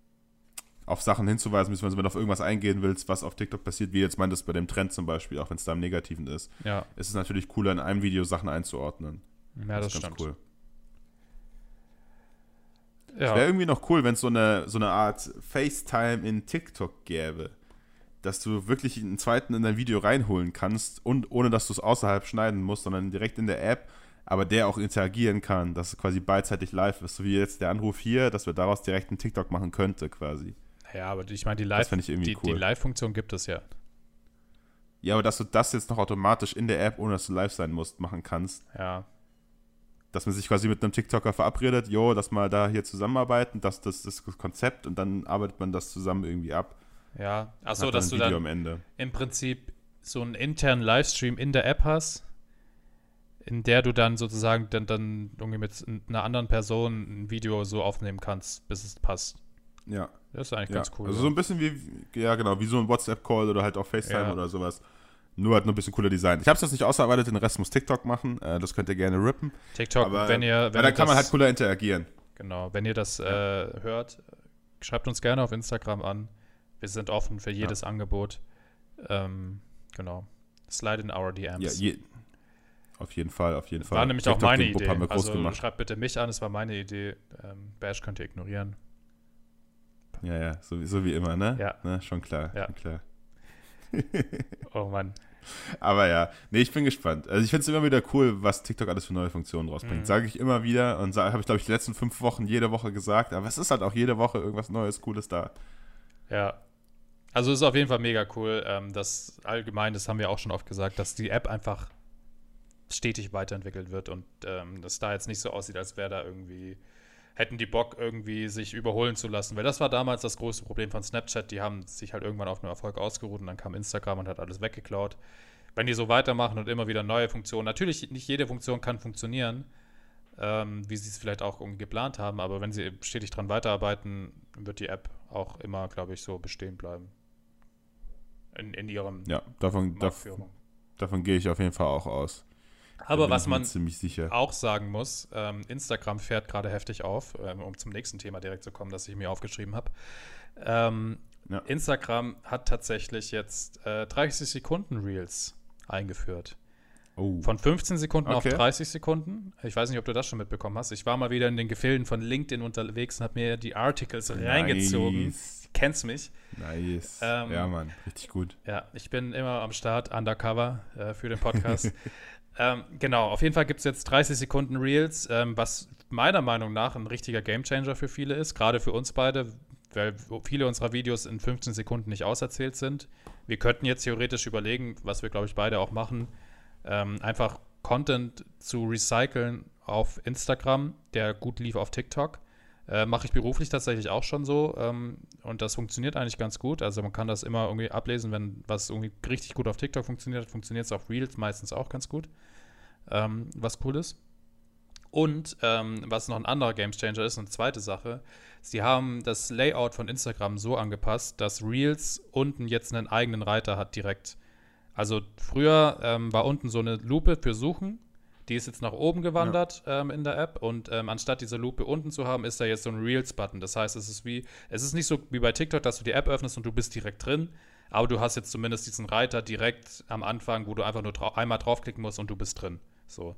Speaker 1: auf Sachen hinzuweisen, beziehungsweise wenn du auf irgendwas eingehen willst, was auf TikTok passiert, wie jetzt meintest bei dem Trend zum Beispiel, auch wenn es da im Negativen ist,
Speaker 2: ja.
Speaker 1: ist es natürlich cooler, in einem Video Sachen einzuordnen.
Speaker 2: Ja, das, das ist ganz stimmt. cool.
Speaker 1: Ja. Es wäre irgendwie noch cool, wenn es so eine, so eine Art FaceTime in TikTok gäbe. Dass du wirklich einen zweiten in dein Video reinholen kannst und ohne dass du es außerhalb schneiden musst, sondern direkt in der App, aber der auch interagieren kann, dass es quasi beidseitig live ist. So wie jetzt der Anruf hier, dass wir daraus direkt einen TikTok machen könnte, quasi.
Speaker 2: Ja, aber ich meine, die Live, die,
Speaker 1: cool.
Speaker 2: die Live-Funktion gibt es ja.
Speaker 1: Ja, aber dass du das jetzt noch automatisch in der App, ohne dass du live sein musst, machen kannst.
Speaker 2: Ja.
Speaker 1: Dass man sich quasi mit einem TikToker verabredet, jo, dass mal da hier zusammenarbeiten, das, das, das Konzept und dann arbeitet man das zusammen irgendwie ab.
Speaker 2: Ja, achso, dass du dann im Prinzip so einen internen Livestream in der App hast, in der du dann sozusagen dann, dann irgendwie mit einer anderen Person ein Video so aufnehmen kannst, bis es passt.
Speaker 1: Ja.
Speaker 2: Das ist eigentlich
Speaker 1: ja.
Speaker 2: ganz cool.
Speaker 1: Also so ein bisschen wie, ja genau, wie so ein WhatsApp-Call oder halt auch FaceTime ja. oder sowas. Nur halt nur ein bisschen cooler Design. Ich habe es jetzt nicht ausgearbeitet, den Rest muss TikTok machen. Äh, das könnt ihr gerne rippen.
Speaker 2: TikTok, Aber, wenn ihr. Wenn
Speaker 1: ja, da kann man halt cooler interagieren.
Speaker 2: Genau, wenn ihr das äh, hört, schreibt uns gerne auf Instagram an. Wir sind offen für jedes ja. Angebot. Ähm, genau. Slide in our DMs.
Speaker 1: Ja, je, auf jeden Fall, auf jeden Fall.
Speaker 2: War nämlich TikTok auch meine Idee. Also schreibt bitte mich an, es war meine Idee. Ähm, Bash könnt ihr ignorieren.
Speaker 1: Ja, ja, so, so wie immer, ne?
Speaker 2: Ja.
Speaker 1: Ne? Schon klar,
Speaker 2: ja.
Speaker 1: schon klar.
Speaker 2: oh Mann.
Speaker 1: Aber ja, nee, ich bin gespannt. Also ich finde es immer wieder cool, was TikTok alles für neue Funktionen rausbringt. Mhm. Sage ich immer wieder und habe ich, glaube ich, die letzten fünf Wochen jede Woche gesagt. Aber es ist halt auch jede Woche irgendwas Neues, Cooles da.
Speaker 2: Ja. Also es ist auf jeden Fall mega cool. Ähm, das allgemein, das haben wir auch schon oft gesagt, dass die App einfach stetig weiterentwickelt wird und ähm, das da jetzt nicht so aussieht, als wäre da irgendwie hätten die Bock, irgendwie sich überholen zu lassen. Weil das war damals das größte Problem von Snapchat. Die haben sich halt irgendwann auf einem Erfolg ausgeruht und dann kam Instagram und hat alles weggeklaut. Wenn die so weitermachen und immer wieder neue Funktionen, natürlich nicht jede Funktion kann funktionieren, ähm, wie sie es vielleicht auch irgendwie geplant haben, aber wenn sie stetig dran weiterarbeiten, wird die App auch immer, glaube ich, so bestehen bleiben. In, in ihrem
Speaker 1: Ja, davon, davon, davon gehe ich auf jeden Fall auch aus.
Speaker 2: Aber was man auch sagen muss, ähm, Instagram fährt gerade heftig auf, ähm, um zum nächsten Thema direkt zu kommen, das ich mir aufgeschrieben habe. Ähm, ja. Instagram hat tatsächlich jetzt äh, 30 Sekunden Reels eingeführt. Oh. Von 15 Sekunden okay. auf 30 Sekunden. Ich weiß nicht, ob du das schon mitbekommen hast. Ich war mal wieder in den Gefilden von LinkedIn unterwegs und habe mir die Articles nice. reingezogen. Kennst mich.
Speaker 1: Nice. Ähm, ja, Mann, richtig gut.
Speaker 2: Ja, ich bin immer am Start, undercover äh, für den Podcast. Ähm, genau, auf jeden Fall gibt es jetzt 30 Sekunden Reels, ähm, was meiner Meinung nach ein richtiger Gamechanger für viele ist, gerade für uns beide, weil viele unserer Videos in 15 Sekunden nicht auserzählt sind. Wir könnten jetzt theoretisch überlegen, was wir, glaube ich, beide auch machen, ähm, einfach Content zu recyceln auf Instagram, der gut lief auf TikTok. Äh, Mache ich beruflich tatsächlich auch schon so ähm, und das funktioniert eigentlich ganz gut. Also man kann das immer irgendwie ablesen, wenn was irgendwie richtig gut auf TikTok funktioniert, funktioniert es auf Reels meistens auch ganz gut ähm, was cool ist. Und ähm, was noch ein anderer Gamechanger ist, eine zweite Sache, sie haben das Layout von Instagram so angepasst, dass Reels unten jetzt einen eigenen Reiter hat direkt. Also früher ähm, war unten so eine Lupe für Suchen, die ist jetzt nach oben gewandert ja. ähm, in der App und ähm, anstatt diese Lupe unten zu haben, ist da jetzt so ein Reels-Button. Das heißt, es ist wie, es ist nicht so wie bei TikTok, dass du die App öffnest und du bist direkt drin, aber du hast jetzt zumindest diesen Reiter direkt am Anfang, wo du einfach nur drau einmal draufklicken musst und du bist drin. So.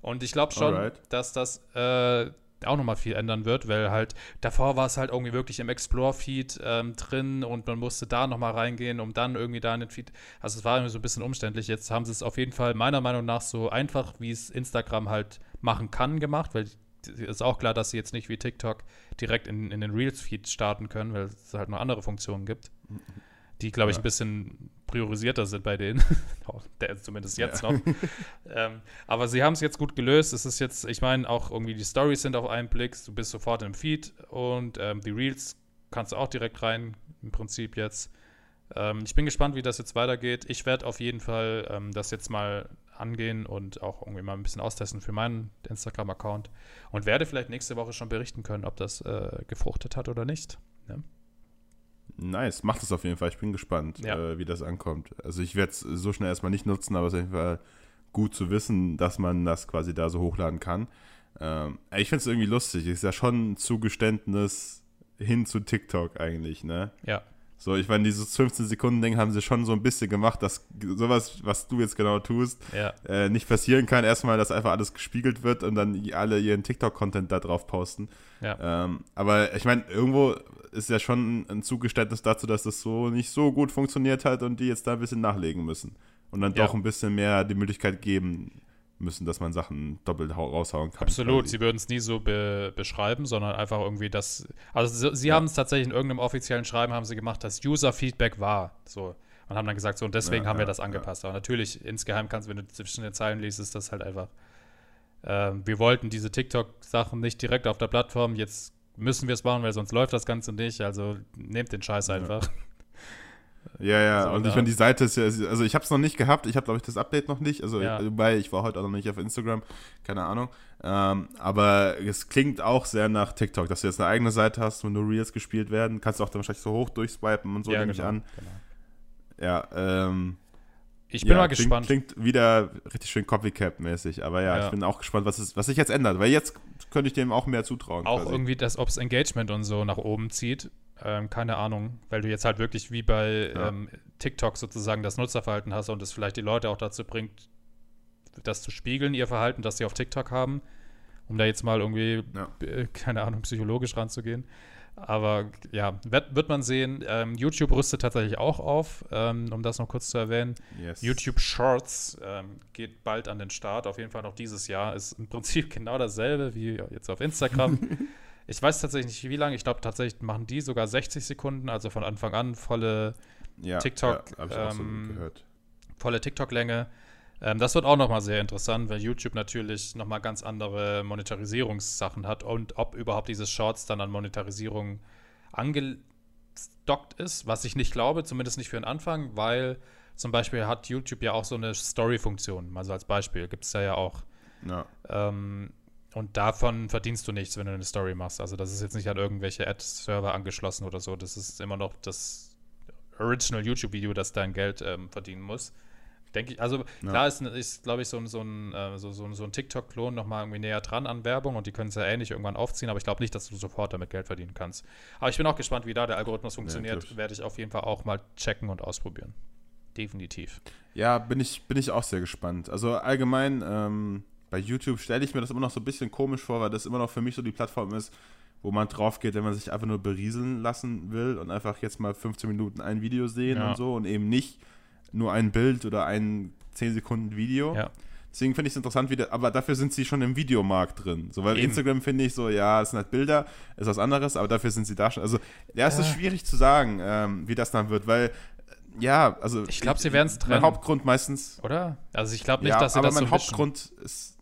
Speaker 2: Und ich glaube schon, Alright. dass das äh, auch nochmal viel ändern wird, weil halt davor war es halt irgendwie wirklich im Explore-Feed ähm, drin und man musste da nochmal reingehen, um dann irgendwie da in den Feed. Also es war irgendwie so ein bisschen umständlich. Jetzt haben sie es auf jeden Fall meiner Meinung nach so einfach, wie es Instagram halt machen kann, gemacht, weil ist auch klar, dass sie jetzt nicht wie TikTok direkt in, in den Reels-Feed starten können, weil es halt noch andere Funktionen gibt. Die, glaube ich, ja. ein bisschen priorisierter sind bei denen. Zumindest jetzt ja. noch. ähm, aber sie haben es jetzt gut gelöst. Es ist jetzt, ich meine, auch irgendwie die Stories sind auf einen Blick. Du bist sofort im Feed und ähm, die Reels kannst du auch direkt rein, im Prinzip jetzt. Ähm, ich bin gespannt, wie das jetzt weitergeht. Ich werde auf jeden Fall ähm, das jetzt mal angehen und auch irgendwie mal ein bisschen austesten für meinen Instagram-Account und werde vielleicht nächste Woche schon berichten können, ob das äh, gefruchtet hat oder nicht. Ja?
Speaker 1: Nice, macht es auf jeden Fall. Ich bin gespannt, ja. äh, wie das ankommt. Also ich werde es so schnell erstmal nicht nutzen, aber es ist auf jeden Fall gut zu wissen, dass man das quasi da so hochladen kann. Ähm, ich finde es irgendwie lustig. Ist ja schon ein Zugeständnis hin zu TikTok eigentlich, ne?
Speaker 2: Ja.
Speaker 1: So, ich meine, dieses 15-Sekunden-Ding haben sie schon so ein bisschen gemacht, dass sowas, was du jetzt genau tust,
Speaker 2: ja.
Speaker 1: äh, nicht passieren kann. Erstmal, dass einfach alles gespiegelt wird und dann alle ihren TikTok-Content da drauf posten.
Speaker 2: Ja.
Speaker 1: Ähm, aber ich meine, irgendwo ist ja schon ein Zugeständnis dazu, dass das so nicht so gut funktioniert hat und die jetzt da ein bisschen nachlegen müssen. Und dann ja. doch ein bisschen mehr die Möglichkeit geben müssen, dass man Sachen doppelt raushauen kann.
Speaker 2: Absolut, quasi. sie würden es nie so be beschreiben, sondern einfach irgendwie das. Also sie, sie ja. haben es tatsächlich in irgendeinem offiziellen Schreiben haben sie gemacht, dass User-Feedback war. So. Und haben dann gesagt, so, und deswegen ja, haben wir das angepasst. Aber natürlich, insgeheim kannst du, wenn du zwischen den Zeilen liest, ist das halt einfach. Äh, wir wollten diese TikTok-Sachen nicht direkt auf der Plattform, jetzt müssen wir es machen, weil sonst läuft das Ganze nicht. Also nehmt den Scheiß einfach.
Speaker 1: Ja, ja, so, und ich meine, die Seite ist ja, also ich habe es noch nicht gehabt, ich habe, glaube ich, das Update noch nicht, also ja. wobei ich war heute auch noch nicht auf Instagram, keine Ahnung, ähm, aber es klingt auch sehr nach TikTok, dass du jetzt eine eigene Seite hast, wo nur Reels gespielt werden, kannst du auch dann wahrscheinlich so hoch durchswipen und so, ja, nehme genau, ich an. Genau. Ja, ähm,
Speaker 2: ich bin ja, mal gespannt.
Speaker 1: Klingt, klingt wieder richtig schön Copycat-mäßig, aber ja, ja, ich bin auch gespannt, was, es, was sich jetzt ändert, weil jetzt könnte ich dem auch mehr zutrauen.
Speaker 2: Auch quasi. irgendwie, dass ob es Engagement und so nach oben zieht, ähm, keine Ahnung, weil du jetzt halt wirklich wie bei ja. ähm, TikTok sozusagen das Nutzerverhalten hast und es vielleicht die Leute auch dazu bringt, das zu spiegeln, ihr Verhalten, das sie auf TikTok haben, um da jetzt mal irgendwie, ja. äh, keine Ahnung, psychologisch ranzugehen. Aber ja, wird, wird man sehen. Ähm, YouTube rüstet tatsächlich auch auf, ähm, um das noch kurz zu erwähnen.
Speaker 1: Yes.
Speaker 2: YouTube Shorts ähm, geht bald an den Start, auf jeden Fall noch dieses Jahr. Ist im Prinzip genau dasselbe wie jetzt auf Instagram. ich weiß tatsächlich nicht, wie lange. Ich glaube, tatsächlich machen die sogar 60 Sekunden, also von Anfang an volle
Speaker 1: Ja,
Speaker 2: TikTok,
Speaker 1: ja, so
Speaker 2: ähm,
Speaker 1: gehört.
Speaker 2: volle TikTok-Länge. Ähm, das wird auch nochmal sehr interessant, weil YouTube natürlich nochmal ganz andere Monetarisierungssachen hat und ob überhaupt dieses Shorts dann an Monetarisierung angestockt ist, was ich nicht glaube, zumindest nicht für den Anfang, weil zum Beispiel hat YouTube ja auch so eine Story-Funktion, also als Beispiel gibt es da ja auch.
Speaker 1: Ja.
Speaker 2: Ähm, und davon verdienst du nichts, wenn du eine Story machst. Also das ist jetzt nicht an irgendwelche Ad-Server angeschlossen oder so. Das ist immer noch das Original YouTube-Video, das dein Geld ähm, verdienen muss. Denke ich, also
Speaker 1: Ja.
Speaker 2: klar ist, ist glaube ich, so ein, so ein, äh, so, so, so ein TikTok-Klon nochmal irgendwie näher dran an Werbung und die können es ja ähnlich irgendwann aufziehen, aber ich glaube nicht, dass du sofort damit Geld verdienen kannst. Aber ich bin auch gespannt, wie da der Algorithmus funktioniert.
Speaker 1: natürlich.
Speaker 2: Werde ich auf jeden Fall auch mal checken und ausprobieren. Definitiv.
Speaker 1: Ja, bin ich, bin ich auch sehr gespannt. Also allgemein, ähm, bei YouTube stelle ich mir das immer noch so ein bisschen komisch vor, weil das immer noch für mich so die Plattform ist, wo man drauf geht, wenn man sich einfach nur berieseln lassen will und einfach jetzt mal 15 Minuten ein Video sehen
Speaker 2: Ja.
Speaker 1: und so und eben nicht nur ein Bild oder ein 10 Sekunden Video.
Speaker 2: Ja.
Speaker 1: Deswegen finde ich es interessant, wie der, aber dafür sind sie schon im Videomarkt drin. So, weil
Speaker 2: Eben.
Speaker 1: Instagram finde ich so, ja, es sind halt Bilder, ist was anderes, aber dafür sind sie da schon. Also, ja, es ist
Speaker 2: Ja.
Speaker 1: schwierig zu sagen, ähm, wie das dann wird, weil, äh, ja, also.
Speaker 2: Ich glaub, sie werden's trennen.
Speaker 1: Mein Hauptgrund meistens.
Speaker 2: Oder? Also ich glaube nicht,
Speaker 1: ja,
Speaker 2: dass sie
Speaker 1: aber
Speaker 2: das
Speaker 1: mein
Speaker 2: so.
Speaker 1: Hauptgrund ist.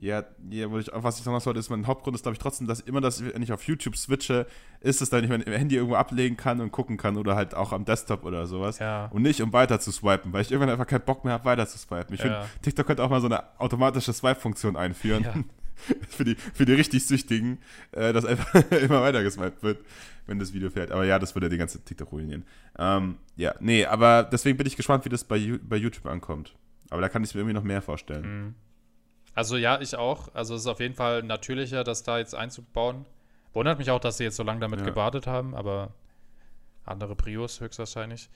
Speaker 1: Ja, ja ich, was ich sagen sollte, ist, mein Hauptgrund ist, glaube ich, trotzdem, dass immer, dass wenn ich auf YouTube switche, ist es, dass ich mein Handy irgendwo ablegen kann und gucken kann oder halt auch am Desktop oder sowas.
Speaker 2: Ja.
Speaker 1: Und nicht, um weiter zu swipen, weil ich irgendwann einfach keinen Bock mehr habe, weiter zu swipen. Ich
Speaker 2: Ja.
Speaker 1: finde, TikTok könnte auch mal so eine automatische Swipe-Funktion einführen.
Speaker 2: Ja.
Speaker 1: für, die, für die richtig Süchtigen, äh, dass einfach immer weiter geswiped wird, wenn das Video fährt. Aber ja, das würde die ganze TikTok ruinieren. Ähm, ja, nee, aber deswegen bin ich gespannt, wie das bei, bei YouTube ankommt. Aber da kann ich mir irgendwie noch mehr vorstellen.
Speaker 2: Mhm. Also ja, ich auch. Also es ist auf jeden Fall natürlicher, das da jetzt einzubauen. Wundert mich auch, dass sie jetzt so lange damit
Speaker 1: Ja.
Speaker 2: gewartet haben, aber andere Prios höchstwahrscheinlich.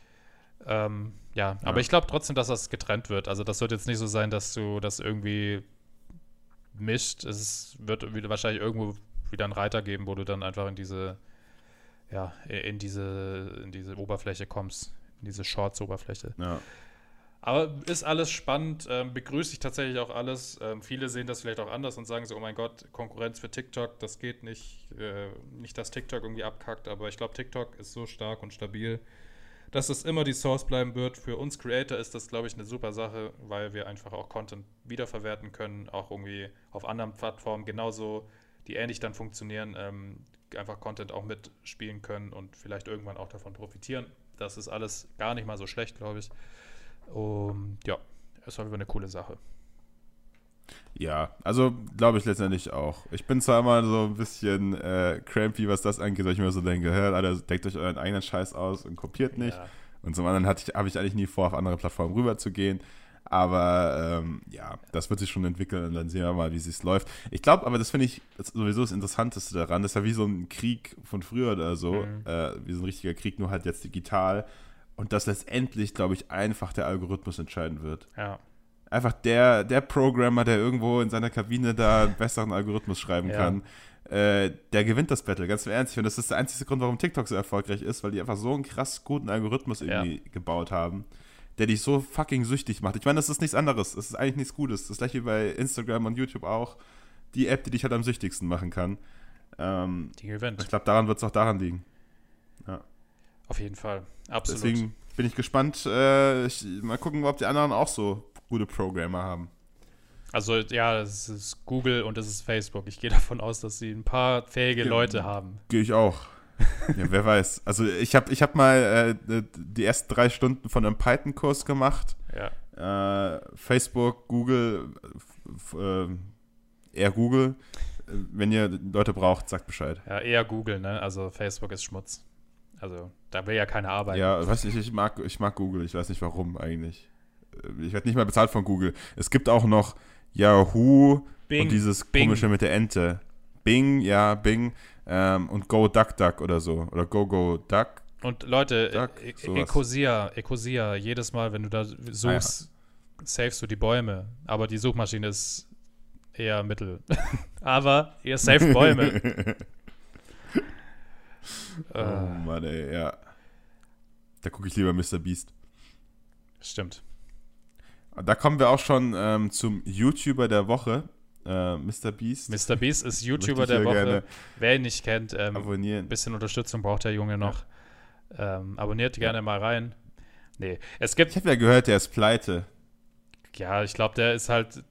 Speaker 2: Ähm, ja, aber
Speaker 1: Ja.
Speaker 2: ich glaube trotzdem, dass das getrennt wird. Also das wird jetzt nicht so sein, dass du das irgendwie mischt. Es wird wahrscheinlich irgendwo wieder einen Reiter geben, wo du dann einfach in diese, ja, in diese, in diese Oberfläche kommst, in diese Shorts-Oberfläche.
Speaker 1: Ja.
Speaker 2: Aber ist alles spannend, ähm, begrüße ich tatsächlich auch alles. Ähm, viele sehen das vielleicht auch anders und sagen so, oh mein Gott, Konkurrenz für TikTok, das geht nicht. Äh, nicht, dass TikTok irgendwie abkackt, aber ich glaube, TikTok ist so stark und stabil, dass es immer die Source bleiben wird. Für uns Creator ist das, glaube ich, eine super Sache, weil wir einfach auch Content wiederverwerten können, auch irgendwie auf anderen Plattformen genauso, die ähnlich dann funktionieren, ähm, einfach Content auch mitspielen können und vielleicht irgendwann auch davon profitieren. Das ist alles gar nicht mal so schlecht, glaube ich. Um, ja, ist auf jeden Fall eine coole Sache.
Speaker 1: Ja, also glaube ich letztendlich auch. Ich bin zwar immer so ein bisschen äh, crampy, was das angeht, weil ich mir so denke, hör, Alter, deckt euch euren eigenen Scheiß aus und kopiert nicht.
Speaker 2: Ja.
Speaker 1: Und zum anderen hatte ich, habe ich eigentlich nie vor, auf andere Plattformen rüber zu gehen. Aber ähm, ja, das wird sich schon entwickeln und dann sehen wir mal, wie es läuft. Ich glaube, aber das finde ich das sowieso das Interessanteste daran. Das ist ja wie so ein Krieg von früher oder so.
Speaker 2: Mhm.
Speaker 1: Äh, wie so ein richtiger Krieg, nur halt jetzt digital. Und dass letztendlich, glaube ich, einfach der Algorithmus entscheiden wird.
Speaker 2: Ja.
Speaker 1: Einfach der, der Programmer, der irgendwo in seiner Kabine da einen besseren Algorithmus schreiben
Speaker 2: Ja.
Speaker 1: kann, äh, der gewinnt das Battle, ganz im Ernst. Und das ist der einzige Grund, warum TikTok so erfolgreich ist, weil die einfach so einen krass guten Algorithmus irgendwie gebaut haben, der dich so fucking süchtig macht. Ich meine, das ist nichts anderes. Das ist eigentlich nichts Gutes. Das gleiche wie bei Instagram und YouTube auch. Die App, die dich halt am süchtigsten machen kann. Ähm,
Speaker 2: Die gewinnt.
Speaker 1: ich glaube, daran wird es auch daran liegen.
Speaker 2: Auf jeden Fall. Absolut.
Speaker 1: Deswegen bin ich gespannt. Äh, ich, mal gucken, ob die anderen auch so gute Programmer haben.
Speaker 2: Also ja, es ist Google und es ist Facebook. Ich gehe davon aus, dass sie ein paar fähige
Speaker 1: Ja.
Speaker 2: Leute haben.
Speaker 1: Gehe ich auch. ja, wer weiß. Also ich habe ich hab mal äh, die ersten drei Stunden von einem Python-Kurs gemacht.
Speaker 2: Ja.
Speaker 1: Äh, Facebook, Google, äh, eher Google. Wenn ihr Leute braucht, sagt Bescheid.
Speaker 2: ja, eher Google, ne? Also Facebook ist Schmutz. Also da will ja keiner arbeiten.
Speaker 1: Ja, weiß nicht, ich mag, ich mag Google. Ich weiß nicht warum eigentlich. Äh, Ich werde nicht mal bezahlt von Google. Es gibt auch noch Yahoo
Speaker 2: Bing,
Speaker 1: und dieses
Speaker 2: Bing.
Speaker 1: komische mit der Ente. Bing, ja, Bing. Ähm, und Go Duck Duck oder so. Oder Go Go Duck.
Speaker 2: Und Leute,
Speaker 1: Duck,
Speaker 2: E- E-. Ecosia, Ecosia, jedes Mal, wenn du da suchst, savest du die Bäume. Aber die Suchmaschine ist eher mittel. Aber ihr saved Bäume.
Speaker 1: Oh Mann, ey, ja. Da gucke ich lieber Mr. Beast.
Speaker 2: Stimmt.
Speaker 1: Da kommen wir auch schon ähm, zum YouTuber der Woche, äh, Mr. Beast.
Speaker 2: Mr. Beast ist YouTuber der Woche. Wer ihn nicht kennt, ähm,
Speaker 1: abonnieren.
Speaker 2: ein bisschen Unterstützung braucht der Junge noch. Ja. Ähm, abonniert gerne ja. mal rein. Nee, es gibt.
Speaker 1: Ich habe ja gehört, der ist pleite.
Speaker 2: Ja, ich glaube, der ist halt,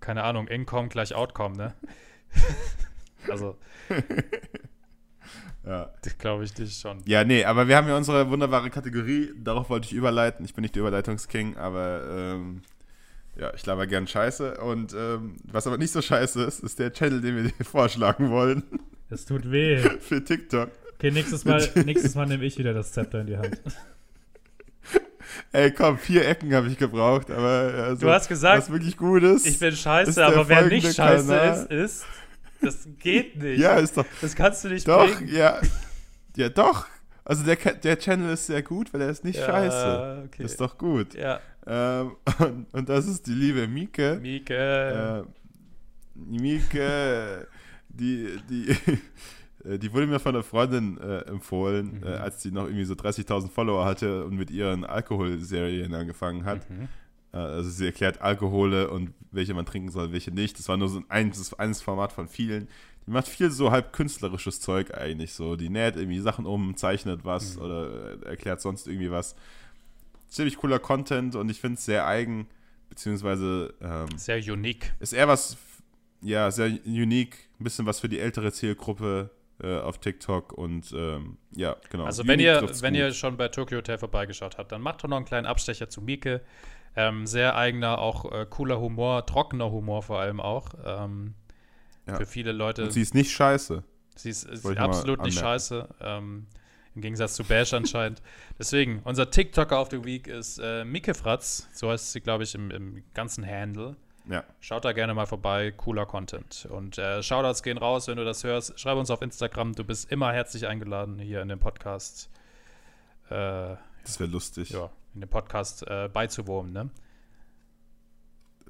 Speaker 2: keine Ahnung, Income gleich Outcome, ne? also.
Speaker 1: ja.
Speaker 2: Glaube ich dich schon.
Speaker 1: Ja, nee, aber wir haben ja unsere wunderbare Kategorie. Darauf wollte ich überleiten. Ich bin nicht der Überleitungsking, aber ähm, ja, ich laber gern Scheiße. Und ähm, was aber nicht so scheiße ist, ist der Channel, den wir dir vorschlagen wollen.
Speaker 3: Es tut weh.
Speaker 1: Für TikTok.
Speaker 3: Okay, nächstes Mal, nächstes Mal nehme ich wieder das Zepter in die Hand.
Speaker 1: Ey, komm, vier Ecken habe ich gebraucht, aber also,
Speaker 2: du hast gesagt,
Speaker 1: was wirklich gut ist.
Speaker 2: Ich bin scheiße, aber wer nicht scheiße Kanal. ist, ist, das geht nicht.
Speaker 1: Ja, ist doch.
Speaker 2: Das kannst du nicht
Speaker 1: doch,
Speaker 2: bringen.
Speaker 1: Ja, ja, doch. Also der, der Channel ist sehr gut, weil er ist nicht
Speaker 2: ja,
Speaker 1: scheiße.
Speaker 2: Okay.
Speaker 1: Ist doch gut.
Speaker 2: Ja.
Speaker 1: Ähm, und, und, das ist die liebe Mieke.
Speaker 2: Mieke.
Speaker 1: Äh, Mieke, die, die, die wurde mir von einer Freundin äh, empfohlen, mhm. äh, als sie noch irgendwie so 30.000 Follower hatte und mit ihren Alkoholserien angefangen hat. Mhm. Äh, also sie erklärt Alkohole und welche man trinken soll, welche nicht. Das war nur so ein eines, eines Format von vielen. Die macht viel so halb künstlerisches Zeug eigentlich so. Die näht irgendwie Sachen um, zeichnet was mhm. oder äh, erklärt sonst irgendwie was. Ziemlich cooler Content und ich finde es sehr eigen, beziehungsweise ähm,
Speaker 2: sehr unique.
Speaker 1: Ist eher was, ja, sehr unique, ein bisschen was für die ältere Zielgruppe äh, auf TikTok und ähm, ja, genau.
Speaker 2: Also wenn ihr, wenn ihr schon bei Tokyo Hotel vorbeigeschaut habt, dann macht doch noch einen kleinen Abstecher zu Mieke. Ähm, sehr eigener, auch äh, cooler Humor, trockener Humor vor allem auch. Ähm, ja. Für viele Leute.
Speaker 1: Und sie ist nicht scheiße.
Speaker 2: Sie ist, ist absolut nicht scheiße. Ähm, Im Gegensatz zu Bash anscheinend. Deswegen, unser TikToker of the Week ist äh, Mike Fratz. So heißt sie, glaube ich, im, im ganzen Handle.
Speaker 1: Ja.
Speaker 2: Schaut da gerne mal vorbei, cooler Content. Und äh, Shoutouts gehen raus, wenn du das hörst. Schreib uns auf Instagram, du bist immer herzlich eingeladen hier in dem Podcast.
Speaker 1: Äh, das wäre lustig.
Speaker 2: Ja, in dem Podcast äh, beizuwohnen, ne?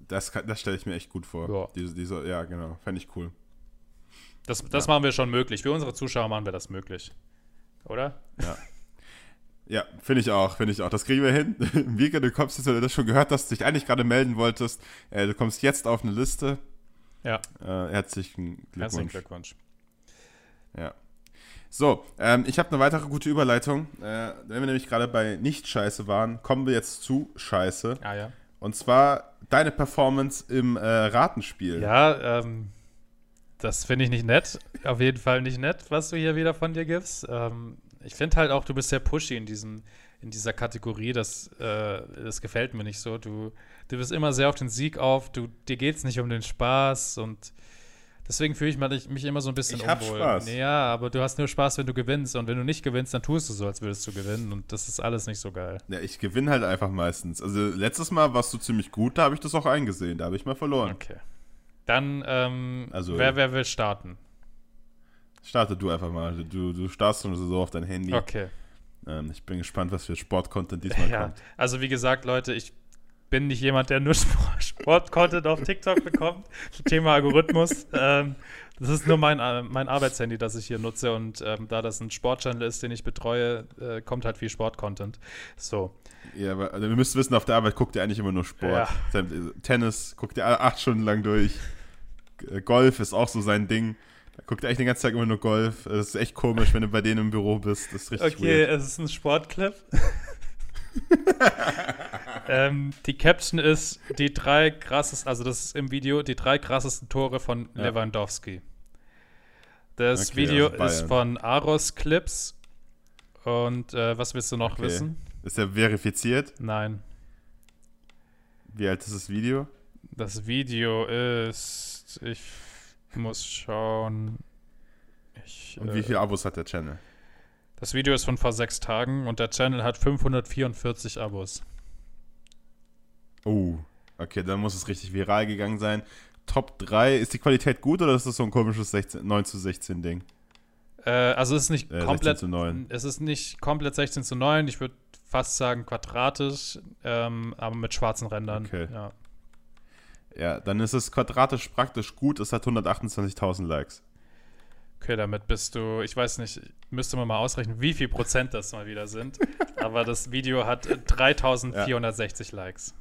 Speaker 1: Das, das stelle ich mir echt gut vor. Ja, diese, diese, ja genau. Fände ich cool.
Speaker 2: Das, das ja. machen wir schon möglich. Für unsere Zuschauer machen wir das möglich. Oder?
Speaker 1: Ja. Ja, finde ich auch, finde ich auch. Das kriegen wir hin. Vika, du kommst jetzt, wenn du das schon gehört hast, dich eigentlich gerade melden wolltest. Äh, du kommst jetzt auf eine Liste.
Speaker 2: Ja.
Speaker 1: Äh, herzlichen Glückwunsch.
Speaker 2: Herzlichen Glückwunsch.
Speaker 1: Ja. So, ähm, ich habe eine weitere gute Überleitung. Äh, wenn wir nämlich gerade bei Nicht-Scheiße waren, kommen wir jetzt zu Scheiße.
Speaker 2: Ah, ja.
Speaker 1: Und zwar deine Performance im äh, Ratenspiel.
Speaker 2: Ja, ähm, das finde ich nicht nett. Auf jeden Fall nicht nett, was du hier wieder von dir gibst. Ähm, ich finde halt auch, du bist sehr pushy in diesem, in dieser Kategorie. Das, äh, das gefällt mir nicht so. Du, du bist immer sehr auf den Sieg auf. Du, dir geht es nicht um den Spaß und deswegen fühle ich mich immer so ein bisschen
Speaker 1: ich hab unwohl. Spaß.
Speaker 2: Ja, aber du hast nur Spaß, wenn du gewinnst. Und wenn du nicht gewinnst, dann tust du so, als würdest du gewinnen. Und das ist alles nicht so geil.
Speaker 1: Ja, ich gewinne halt einfach meistens. Also letztes Mal warst du ziemlich gut, da habe ich das auch eingesehen. Da habe ich mal verloren.
Speaker 2: Okay. Dann, ähm, also, wer, wer will starten?
Speaker 1: Starte du einfach mal. Du, du startest so auf dein Handy.
Speaker 2: Okay.
Speaker 1: Ähm, ich bin gespannt, was für Sport-Content diesmal ja. kommt.
Speaker 2: Also wie gesagt, Leute, ich bin nicht jemand, der nur Sport-Content auf TikTok bekommt. Thema Algorithmus. Ähm, das ist nur mein, äh, mein Arbeitshandy, das ich hier nutze. Und ähm, da das ein Sportchannel ist, den ich betreue, äh, kommt halt viel Sport-Content. So.
Speaker 1: Ja, aber also, wir müssen wissen, auf der Arbeit guckt ihr eigentlich immer nur Sport. Ja. Tennis guckt ihr acht Stunden lang durch. Golf ist auch so sein Ding. Da guckt er echt den ganzen Tag immer nur Golf. Das ist echt komisch, wenn du bei denen im Büro bist. Das ist richtig
Speaker 2: Okay, weird. es ist ein Sportclip. ähm, die Caption ist die drei krassesten, also das ist im Video, die drei krassesten Tore von ja. Lewandowski. Das okay, Video also ist von Aros Clips. Und äh, was willst du noch okay. wissen?
Speaker 1: Ist er verifiziert?
Speaker 2: Nein.
Speaker 1: Wie alt ist das Video?
Speaker 2: Das Video ist, ich muss schauen. Ich,
Speaker 1: und wie äh, viele Abos hat der Channel?
Speaker 2: Das Video ist von vor sechs Tagen und der Channel hat 544 Abos.
Speaker 1: Oh, okay, dann muss es richtig viral gegangen sein. Top 3, ist die Qualität gut oder ist das so ein komisches 16, 9 zu 16 Ding?
Speaker 2: Äh, also es ist nicht
Speaker 1: äh,
Speaker 2: komplett.
Speaker 1: 16 zu 9.
Speaker 2: Es ist nicht komplett 16 zu 9. Ich würde fast sagen quadratisch, ähm, aber mit schwarzen Rändern.
Speaker 1: Okay.
Speaker 2: Ja.
Speaker 1: Ja, dann ist es quadratisch praktisch gut. Es hat 128.000 Likes.
Speaker 2: Okay, damit bist du, ich weiß nicht, müsste man mal ausrechnen, wie viel Prozent das mal wieder sind. Aber das Video hat äh, 3460 Likes.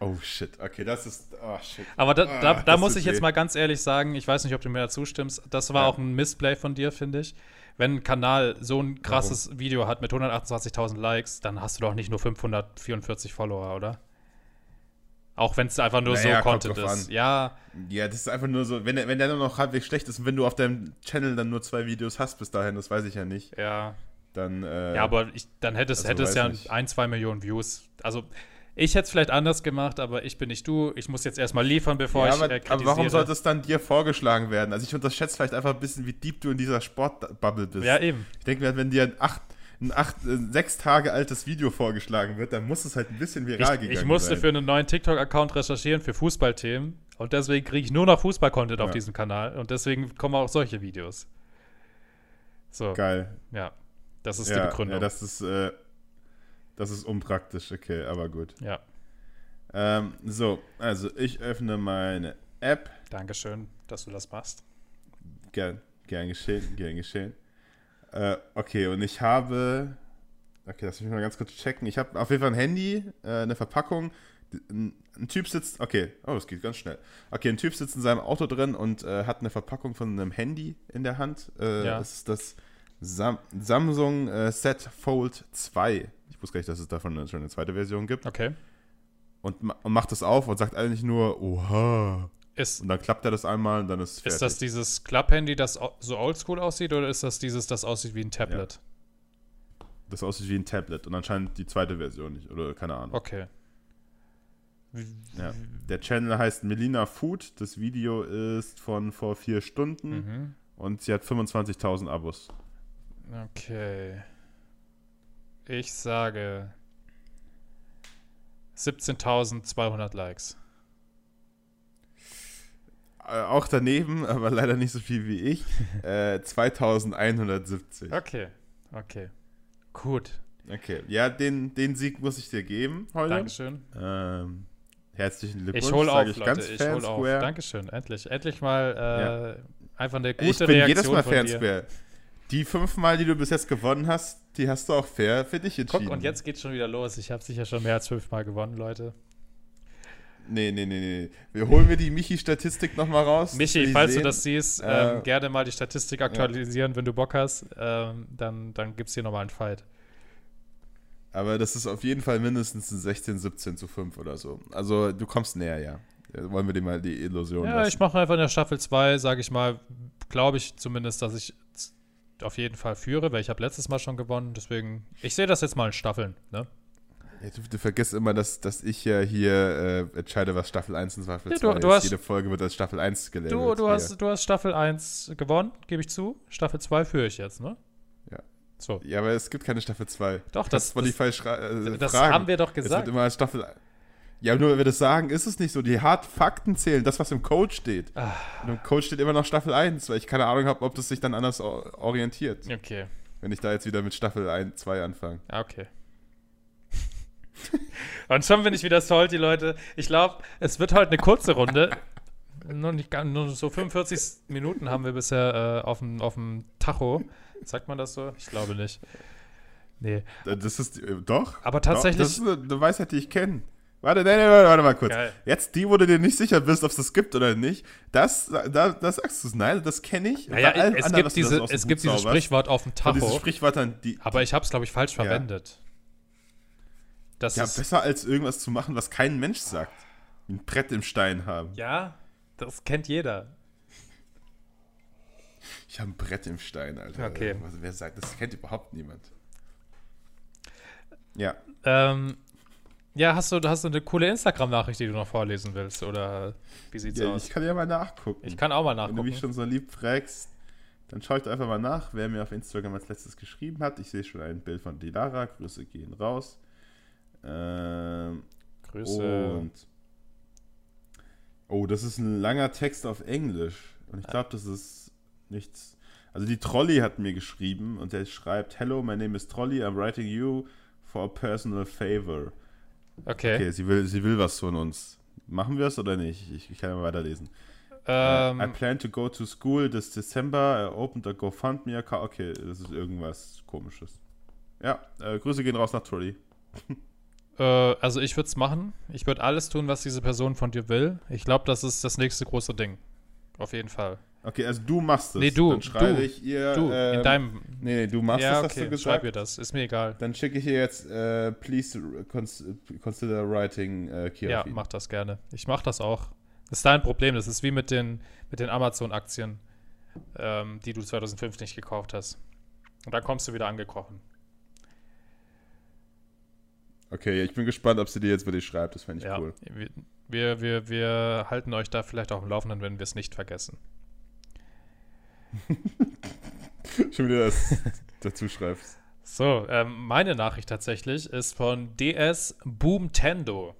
Speaker 1: Oh shit, okay, das ist. Oh shit.
Speaker 2: Aber da, da,
Speaker 1: Ah,
Speaker 2: da muss ich jetzt
Speaker 1: weh.
Speaker 2: mal ganz ehrlich sagen, ich weiß nicht, ob du mir da zustimmst, das war
Speaker 1: Ja.
Speaker 2: auch ein Missplay von dir, finde ich. Wenn ein Kanal so ein krasses Video hat mit 128.000 Likes, dann hast du doch nicht nur 544 Follower, oder? Auch wenn es einfach nur
Speaker 1: Naja,
Speaker 2: so Content ist.
Speaker 1: an.
Speaker 2: Ja,
Speaker 1: Ja, das ist einfach nur so, wenn der, wenn der nur noch halbwegs schlecht ist und wenn du auf deinem Channel dann nur zwei Videos hast bis dahin, das weiß ich ja nicht,
Speaker 2: ja.
Speaker 1: dann. Äh,
Speaker 2: Ja, aber ich, dann hätte es,
Speaker 1: also
Speaker 2: hätte es ja
Speaker 1: nicht.
Speaker 2: ein, zwei Millionen Views. Also ich hätte es vielleicht anders gemacht, aber ich bin nicht du. Ich muss jetzt erstmal liefern, bevor
Speaker 1: ja,
Speaker 2: ich
Speaker 1: aber,
Speaker 2: äh,
Speaker 1: aber warum sollte es dann dir vorgeschlagen werden? Also ich unterschätze vielleicht einfach ein bisschen, wie deep du in dieser Sportbubble bist.
Speaker 2: Ja, eben.
Speaker 1: Ich denke mir, wenn dir ein acht, ein acht, äh, sechs Tage altes Video vorgeschlagen wird, dann muss es halt ein bisschen viral
Speaker 2: Ich,
Speaker 1: gegangen
Speaker 2: ich musste
Speaker 1: sein.
Speaker 2: für einen neuen TikTok-Account recherchieren für Fußballthemen und deswegen kriege ich nur noch Fußball-Content auf
Speaker 1: Ja.
Speaker 2: diesem Kanal und deswegen kommen auch solche Videos. So,
Speaker 1: Geil.
Speaker 2: ja. Das ist
Speaker 1: ja,
Speaker 2: die Begründung.
Speaker 1: Ja, das ist, äh, das ist unpraktisch, okay, aber gut.
Speaker 2: ja,
Speaker 1: Ähm, so, also ich öffne meine App.
Speaker 2: Dankeschön, dass du das machst.
Speaker 1: Gern, gern geschehen, gern geschehen. Äh, okay, und ich habe. Okay, lass mich mal ganz kurz checken. Ich habe auf jeden Fall ein Handy, äh, eine Verpackung. Ein, ein Typ sitzt. Okay, oh, das geht ganz schnell. Okay, ein Typ sitzt in seinem Auto drin und äh, hat eine Verpackung von einem Handy in der Hand. Äh,
Speaker 2: Ja.
Speaker 1: Das ist das Sam Samsung äh, Z Fold 2. Ich wusste gar nicht, dass es davon schon eine zweite Version gibt.
Speaker 2: Okay.
Speaker 1: Und, und macht das auf und sagt eigentlich nur, oha.
Speaker 2: Ist,
Speaker 1: Und dann klappt er das einmal und dann ist es fertig.
Speaker 2: ist das dieses Club-Handy, das so oldschool aussieht, oder ist das dieses, das aussieht wie ein Tablet?
Speaker 1: Das aussieht wie ein Tablet und anscheinend die zweite Version nicht. Oder keine Ahnung.
Speaker 2: Okay.
Speaker 1: Ja. Der Channel heißt Melina Food. Das Video ist von vor vier Stunden
Speaker 2: Mhm.
Speaker 1: und sie hat 25.000 Abos.
Speaker 2: Okay. Ich sage 17.200 Likes.
Speaker 1: Äh, auch daneben, aber leider nicht so viel wie ich. äh, 2170.
Speaker 2: Okay, okay. Gut.
Speaker 1: Okay, ja, den, den Sieg muss ich dir geben heute.
Speaker 2: Dankeschön.
Speaker 1: Ähm, herzlichen Glückwunsch.
Speaker 2: Ich hole
Speaker 1: sag
Speaker 2: auf,
Speaker 1: ich
Speaker 2: Leute.
Speaker 1: ganz
Speaker 2: Ich
Speaker 1: fair
Speaker 2: hole auf. Dankeschön. Endlich. Endlich mal äh,
Speaker 1: Ja.
Speaker 2: einfach eine gute
Speaker 1: Ich bin
Speaker 2: Reaktion
Speaker 1: jedes Mal
Speaker 2: von
Speaker 1: fair and
Speaker 2: dir.
Speaker 1: square. Die fünfmal, die du bis jetzt gewonnen hast, die hast du auch fair für dich entschieden.
Speaker 2: Guck, und jetzt geht's schon wieder los. Ich habe sicher schon mehr als fünfmal gewonnen, Leute.
Speaker 1: Nee, nee, nee, nee. Wir holen wir die Michi-Statistik nochmal raus.
Speaker 2: Michi, falls du
Speaker 1: sehen.
Speaker 2: das siehst,
Speaker 1: Äh,
Speaker 2: ähm, gerne mal die Statistik aktualisieren, wenn du Bock hast. Ähm, dann dann gibt es hier nochmal einen Fight.
Speaker 1: Aber das ist auf jeden Fall mindestens ein 16, 17 zu 5 oder so. Also du kommst näher, ja. Ja, Wollen wir dir mal die Illusion
Speaker 2: Ja,
Speaker 1: lassen.
Speaker 2: ich mache einfach in der Staffel 2, sage ich mal, glaube ich zumindest, dass ich auf jeden Fall führe, weil ich habe letztes Mal schon gewonnen. Deswegen, ich sehe das jetzt mal in Staffeln. Ne?
Speaker 1: Du, du vergisst immer, dass, dass ich ja hier äh, entscheide, was Staffel 1 und Staffel
Speaker 2: Ja,
Speaker 1: 2
Speaker 2: du- du
Speaker 1: ist.
Speaker 2: hast-
Speaker 1: Jede Folge wird als Staffel 1 gelabelt.
Speaker 2: Du, du,
Speaker 1: hier.
Speaker 2: hast, du hast Staffel 1 gewonnen, gebe ich zu. Staffel 2 führe ich jetzt, ne?
Speaker 1: Ja.
Speaker 2: So.
Speaker 1: Ja, aber es gibt keine Staffel 2.
Speaker 2: Doch, das- das-
Speaker 1: äh,
Speaker 2: Das haben wir doch
Speaker 1: Es wird
Speaker 2: gesagt.
Speaker 1: immer als Staffel. Ja, nur wenn wir das sagen, ist es nicht so. Die harten Fakten zählen, das, was im Code steht.
Speaker 2: Ah.
Speaker 1: Und im Code steht immer noch Staffel 1, weil ich keine Ahnung habe, ob das sich dann anders orientiert.
Speaker 2: Okay.
Speaker 1: Wenn ich da jetzt wieder mit Staffel 1, 2 anfange.
Speaker 2: Ah, Okay. Und schon bin ich wieder salty, Leute. Ich glaube, es wird heute eine kurze Runde. Nur, nicht, ganz- nur so 45 Minuten haben wir bisher äh, auf dem Tacho. Sagt man das so? Ich glaube nicht. Nee.
Speaker 1: Das ist, äh, doch.
Speaker 2: Aber
Speaker 1: Doch,
Speaker 2: tatsächlich.
Speaker 1: das ist eine, Weisheit, die ich kenne. Warte, nein, nein, warte, warte mal kurz.
Speaker 2: Geil.
Speaker 1: Jetzt die, wo du dir nicht sicher bist, ob es das gibt oder nicht, das, da, das sagst du es. Nein, das kenne ich.
Speaker 2: Naja, es
Speaker 1: anderen,
Speaker 2: gibt, diese, es
Speaker 1: Hut
Speaker 2: gibt dieses Sprichwort auf dem Tacho.
Speaker 1: Sprichwörtern, die,
Speaker 2: Aber ich habe es, glaube ich, falsch
Speaker 1: Ja.
Speaker 2: verwendet. Das
Speaker 1: ja,
Speaker 2: ist.
Speaker 1: besser als irgendwas zu machen, was kein Mensch sagt. Wie ein Brett im Stein haben.
Speaker 2: Ja, das kennt jeder.
Speaker 1: Ich habe ein Brett im Stein, Alter.
Speaker 2: Okay.
Speaker 1: Was, wer sagt, das kennt überhaupt niemand. Ja.
Speaker 2: Ähm, ja, hast du, hast du eine coole Instagram-Nachricht, die du noch vorlesen willst? Oder wie sieht's
Speaker 1: ja
Speaker 2: aus?
Speaker 1: ich kann ja mal nachgucken.
Speaker 2: Ich kann auch mal
Speaker 1: Wenn du
Speaker 2: nachgucken.
Speaker 1: mich schon so lieb fragst, dann schau ich doch einfach mal nach, wer mir auf Instagram als letztes geschrieben hat. Ich sehe schon ein Bild von Dilara. Grüße gehen raus. Ähm,
Speaker 2: Grüße.
Speaker 1: und. Oh, das ist ein langer Text auf Englisch. Und ich glaube, das ist nichts. Also die Trolley hat mir geschrieben und der schreibt: Hello, my name is Trolley. I'm writing you for a personal favor.
Speaker 2: Okay.
Speaker 1: Okay, sie will, sie will was von uns. Machen wir es oder nicht? Ich, ich kann ja mal weiterlesen.
Speaker 2: Ähm,
Speaker 1: I plan to go to school this December. I opened a GoFundMe account. Okay, das ist irgendwas komisches. Ja, äh, Grüße gehen raus nach Trulli.
Speaker 2: Äh, also ich würde es machen. Ich würde alles tun, was diese Person von dir will. Ich glaube, das ist das nächste große Ding. Auf jeden Fall.
Speaker 1: Okay, also du machst es.
Speaker 2: Nee, du,
Speaker 1: Dann schreibe
Speaker 2: du,
Speaker 1: ich ihr.
Speaker 2: Du,
Speaker 1: ähm,
Speaker 2: in deinem.
Speaker 1: Nee, nee, du machst
Speaker 2: ja,
Speaker 1: es, hast
Speaker 2: okay,
Speaker 1: du
Speaker 2: schreib
Speaker 1: gesagt.
Speaker 2: ihr das. Ist mir egal.
Speaker 1: Dann schicke ich ihr jetzt, äh, please cons consider writing äh, Kira
Speaker 2: Ja, mach das gerne. Ich mach das auch. Das ist dein Problem. Das ist wie mit den, mit den Amazon-Aktien, ähm, die du 2005 nicht gekauft hast. Und dann kommst du wieder angekrochen.
Speaker 1: Okay, ich bin gespannt, ob sie dir jetzt wirklich schreibt. Das fände ich
Speaker 2: Ja,
Speaker 1: cool.
Speaker 2: wir, wir, wir, halten euch da vielleicht auch im Laufenden, wenn wir es nicht vergessen.
Speaker 1: Schon wieder das dazu schreibst.
Speaker 2: So, ähm, meine Nachricht tatsächlich ist von DS Boomtendo.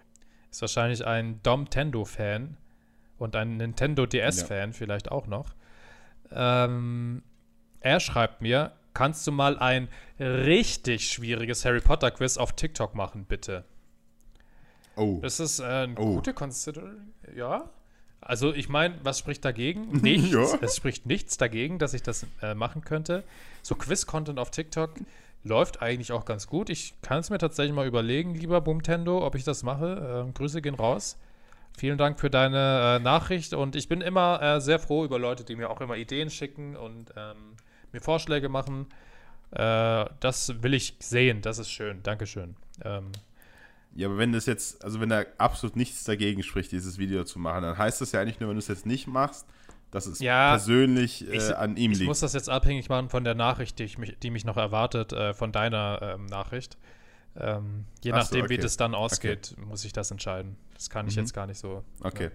Speaker 2: Ist wahrscheinlich ein Domtendo-Fan und ein Nintendo DS-Fan vielleicht auch noch. Ähm, er schreibt mir, kannst du mal ein richtig schwieriges Harry Potter Quiz auf TikTok machen, bitte?
Speaker 1: Oh.
Speaker 2: Das ist äh, eine
Speaker 1: Oh.
Speaker 2: gute Consideration. Ja. Also ich meine, was spricht dagegen? Nichts.
Speaker 1: Ja.
Speaker 2: Es spricht nichts dagegen, dass ich das äh, machen könnte. So Quiz-Content auf TikTok läuft eigentlich auch ganz gut. Ich kann es mir tatsächlich mal überlegen, lieber Bumtendo, ob ich das mache. Ähm, Grüße gehen raus. Vielen Dank für deine äh, Nachricht und ich bin immer äh, sehr froh über Leute, die mir auch immer Ideen schicken und ähm, mir Vorschläge machen. Äh, das will ich sehen, das ist schön. Dankeschön. Ähm,
Speaker 1: Ja, aber wenn das jetzt, also wenn da absolut nichts dagegen spricht, dieses Video zu machen, dann heißt das ja eigentlich nur, wenn du es jetzt nicht machst, dass es
Speaker 2: Ja,
Speaker 1: persönlich äh,
Speaker 2: ich-
Speaker 1: an ihm
Speaker 2: Ich
Speaker 1: liegt.
Speaker 2: muss das jetzt abhängig machen von der Nachricht, die, ich mich, die mich noch erwartet, äh, von deiner ähm, Nachricht. Ähm, je
Speaker 1: Ach so,
Speaker 2: nachdem, wie
Speaker 1: okay.
Speaker 2: das dann ausgeht, muss ich das entscheiden. Das kann ich
Speaker 1: Mhm.
Speaker 2: jetzt gar nicht so.
Speaker 1: Okay.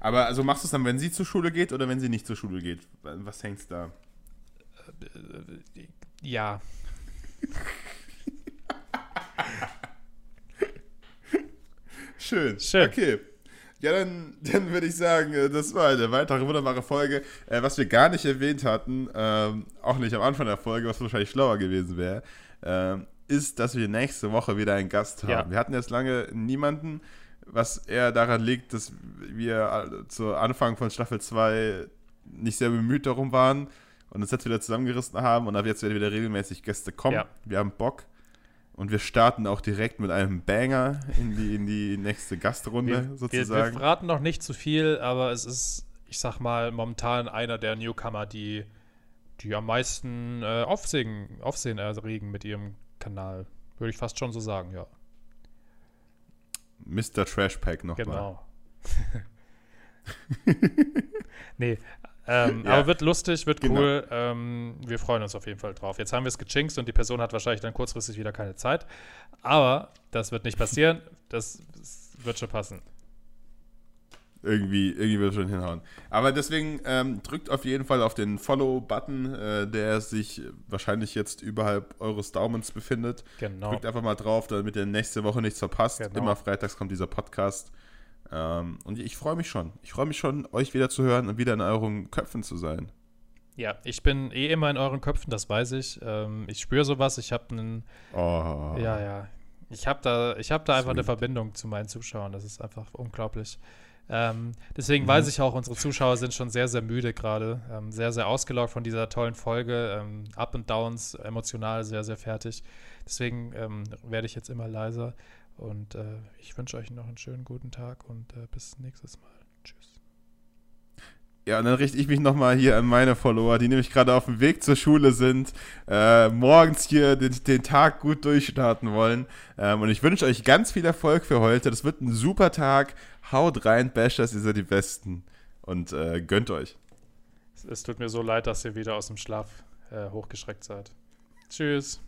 Speaker 1: Aber also machst du es dann, wenn sie zur Schule geht oder wenn sie nicht zur Schule geht? Was hängt's da?
Speaker 2: Ja,
Speaker 1: Schön.
Speaker 2: Schön.
Speaker 1: Okay. Ja, dann, dann würde ich sagen, äh, das war eine weitere wunderbare Folge. Äh, was wir gar nicht erwähnt hatten, ähm, auch nicht am Anfang der Folge, was wahrscheinlich schlauer gewesen wäre, ähm, ist, dass wir nächste Woche wieder einen Gast haben.
Speaker 2: Ja.
Speaker 1: Wir hatten jetzt lange niemanden, was eher daran liegt, dass wir äh, zu Anfang von Staffel 2 nicht sehr bemüht darum waren und uns jetzt wieder zusammengerissen haben und ab jetzt werden wieder regelmäßig Gäste kommen.
Speaker 2: Ja.
Speaker 1: Wir haben Bock. Und wir starten auch direkt mit einem Banger in die, in die nächste Gastrunde
Speaker 2: wir, wir,
Speaker 1: sozusagen.
Speaker 2: wir verraten noch nicht zu viel, aber es ist, ich sag mal, momentan einer der Newcomer, die, die am meisten äh, Aufsehen, Aufsehen erregen mit ihrem Kanal. Würde ich fast schon so sagen, ja.
Speaker 1: Mr. Trashpack nochmal.
Speaker 2: Genau. nee, ähm,
Speaker 1: Ja.
Speaker 2: aber wird lustig, wird
Speaker 1: Genau.
Speaker 2: cool. Ähm, wir freuen uns auf jeden Fall drauf. Jetzt haben wir es gechinkt und die Person hat wahrscheinlich dann kurzfristig wieder keine Zeit. Aber das wird nicht passieren. Das, das wird schon passen.
Speaker 1: Irgendwie, irgendwie wird es schon hinhauen. Aber deswegen ähm, drückt auf jeden Fall auf den Follow-Button, äh, der sich wahrscheinlich jetzt überhalb eures Daumens befindet.
Speaker 2: Genau.
Speaker 1: Drückt einfach mal drauf, damit ihr nächste Woche nichts verpasst.
Speaker 2: Genau.
Speaker 1: Immer freitags kommt dieser Podcast. Ähm, und ich freue mich schon. Ich freue mich schon, euch wieder zu hören und wieder in euren Köpfen zu sein.
Speaker 2: Ja, ich bin eh immer in euren Köpfen, das weiß ich. Ähm, ich spüre sowas. Ich habe einen,
Speaker 1: Oh.
Speaker 2: ja, ja. Ich habe da, ich habe da einfach eine. Verbindung zu meinen Zuschauern. Das ist einfach unglaublich. Ähm, deswegen
Speaker 1: Mhm.
Speaker 2: weiß ich auch, unsere Zuschauer sind schon sehr, sehr müde gerade. Ähm, sehr, sehr ausgelaugt von dieser tollen Folge. Ähm, Up and Downs, emotional sehr, sehr fertig. Deswegen ähm, werde ich jetzt immer leiser. Und äh, ich wünsche euch noch einen schönen guten Tag und äh, bis nächstes Mal. Tschüss.
Speaker 1: Ja, und dann richte ich mich nochmal hier an meine Follower, die nämlich gerade auf dem Weg zur Schule sind, äh, morgens hier den, den Tag gut durchstarten wollen. Ähm, und ich wünsche euch ganz viel Erfolg für heute. Das wird ein super Tag. Haut rein, Bashers, ihr seid die Besten. Und äh, gönnt euch.
Speaker 2: Es, es tut mir so leid, dass ihr wieder aus dem Schlaf äh, hochgeschreckt seid. Tschüss.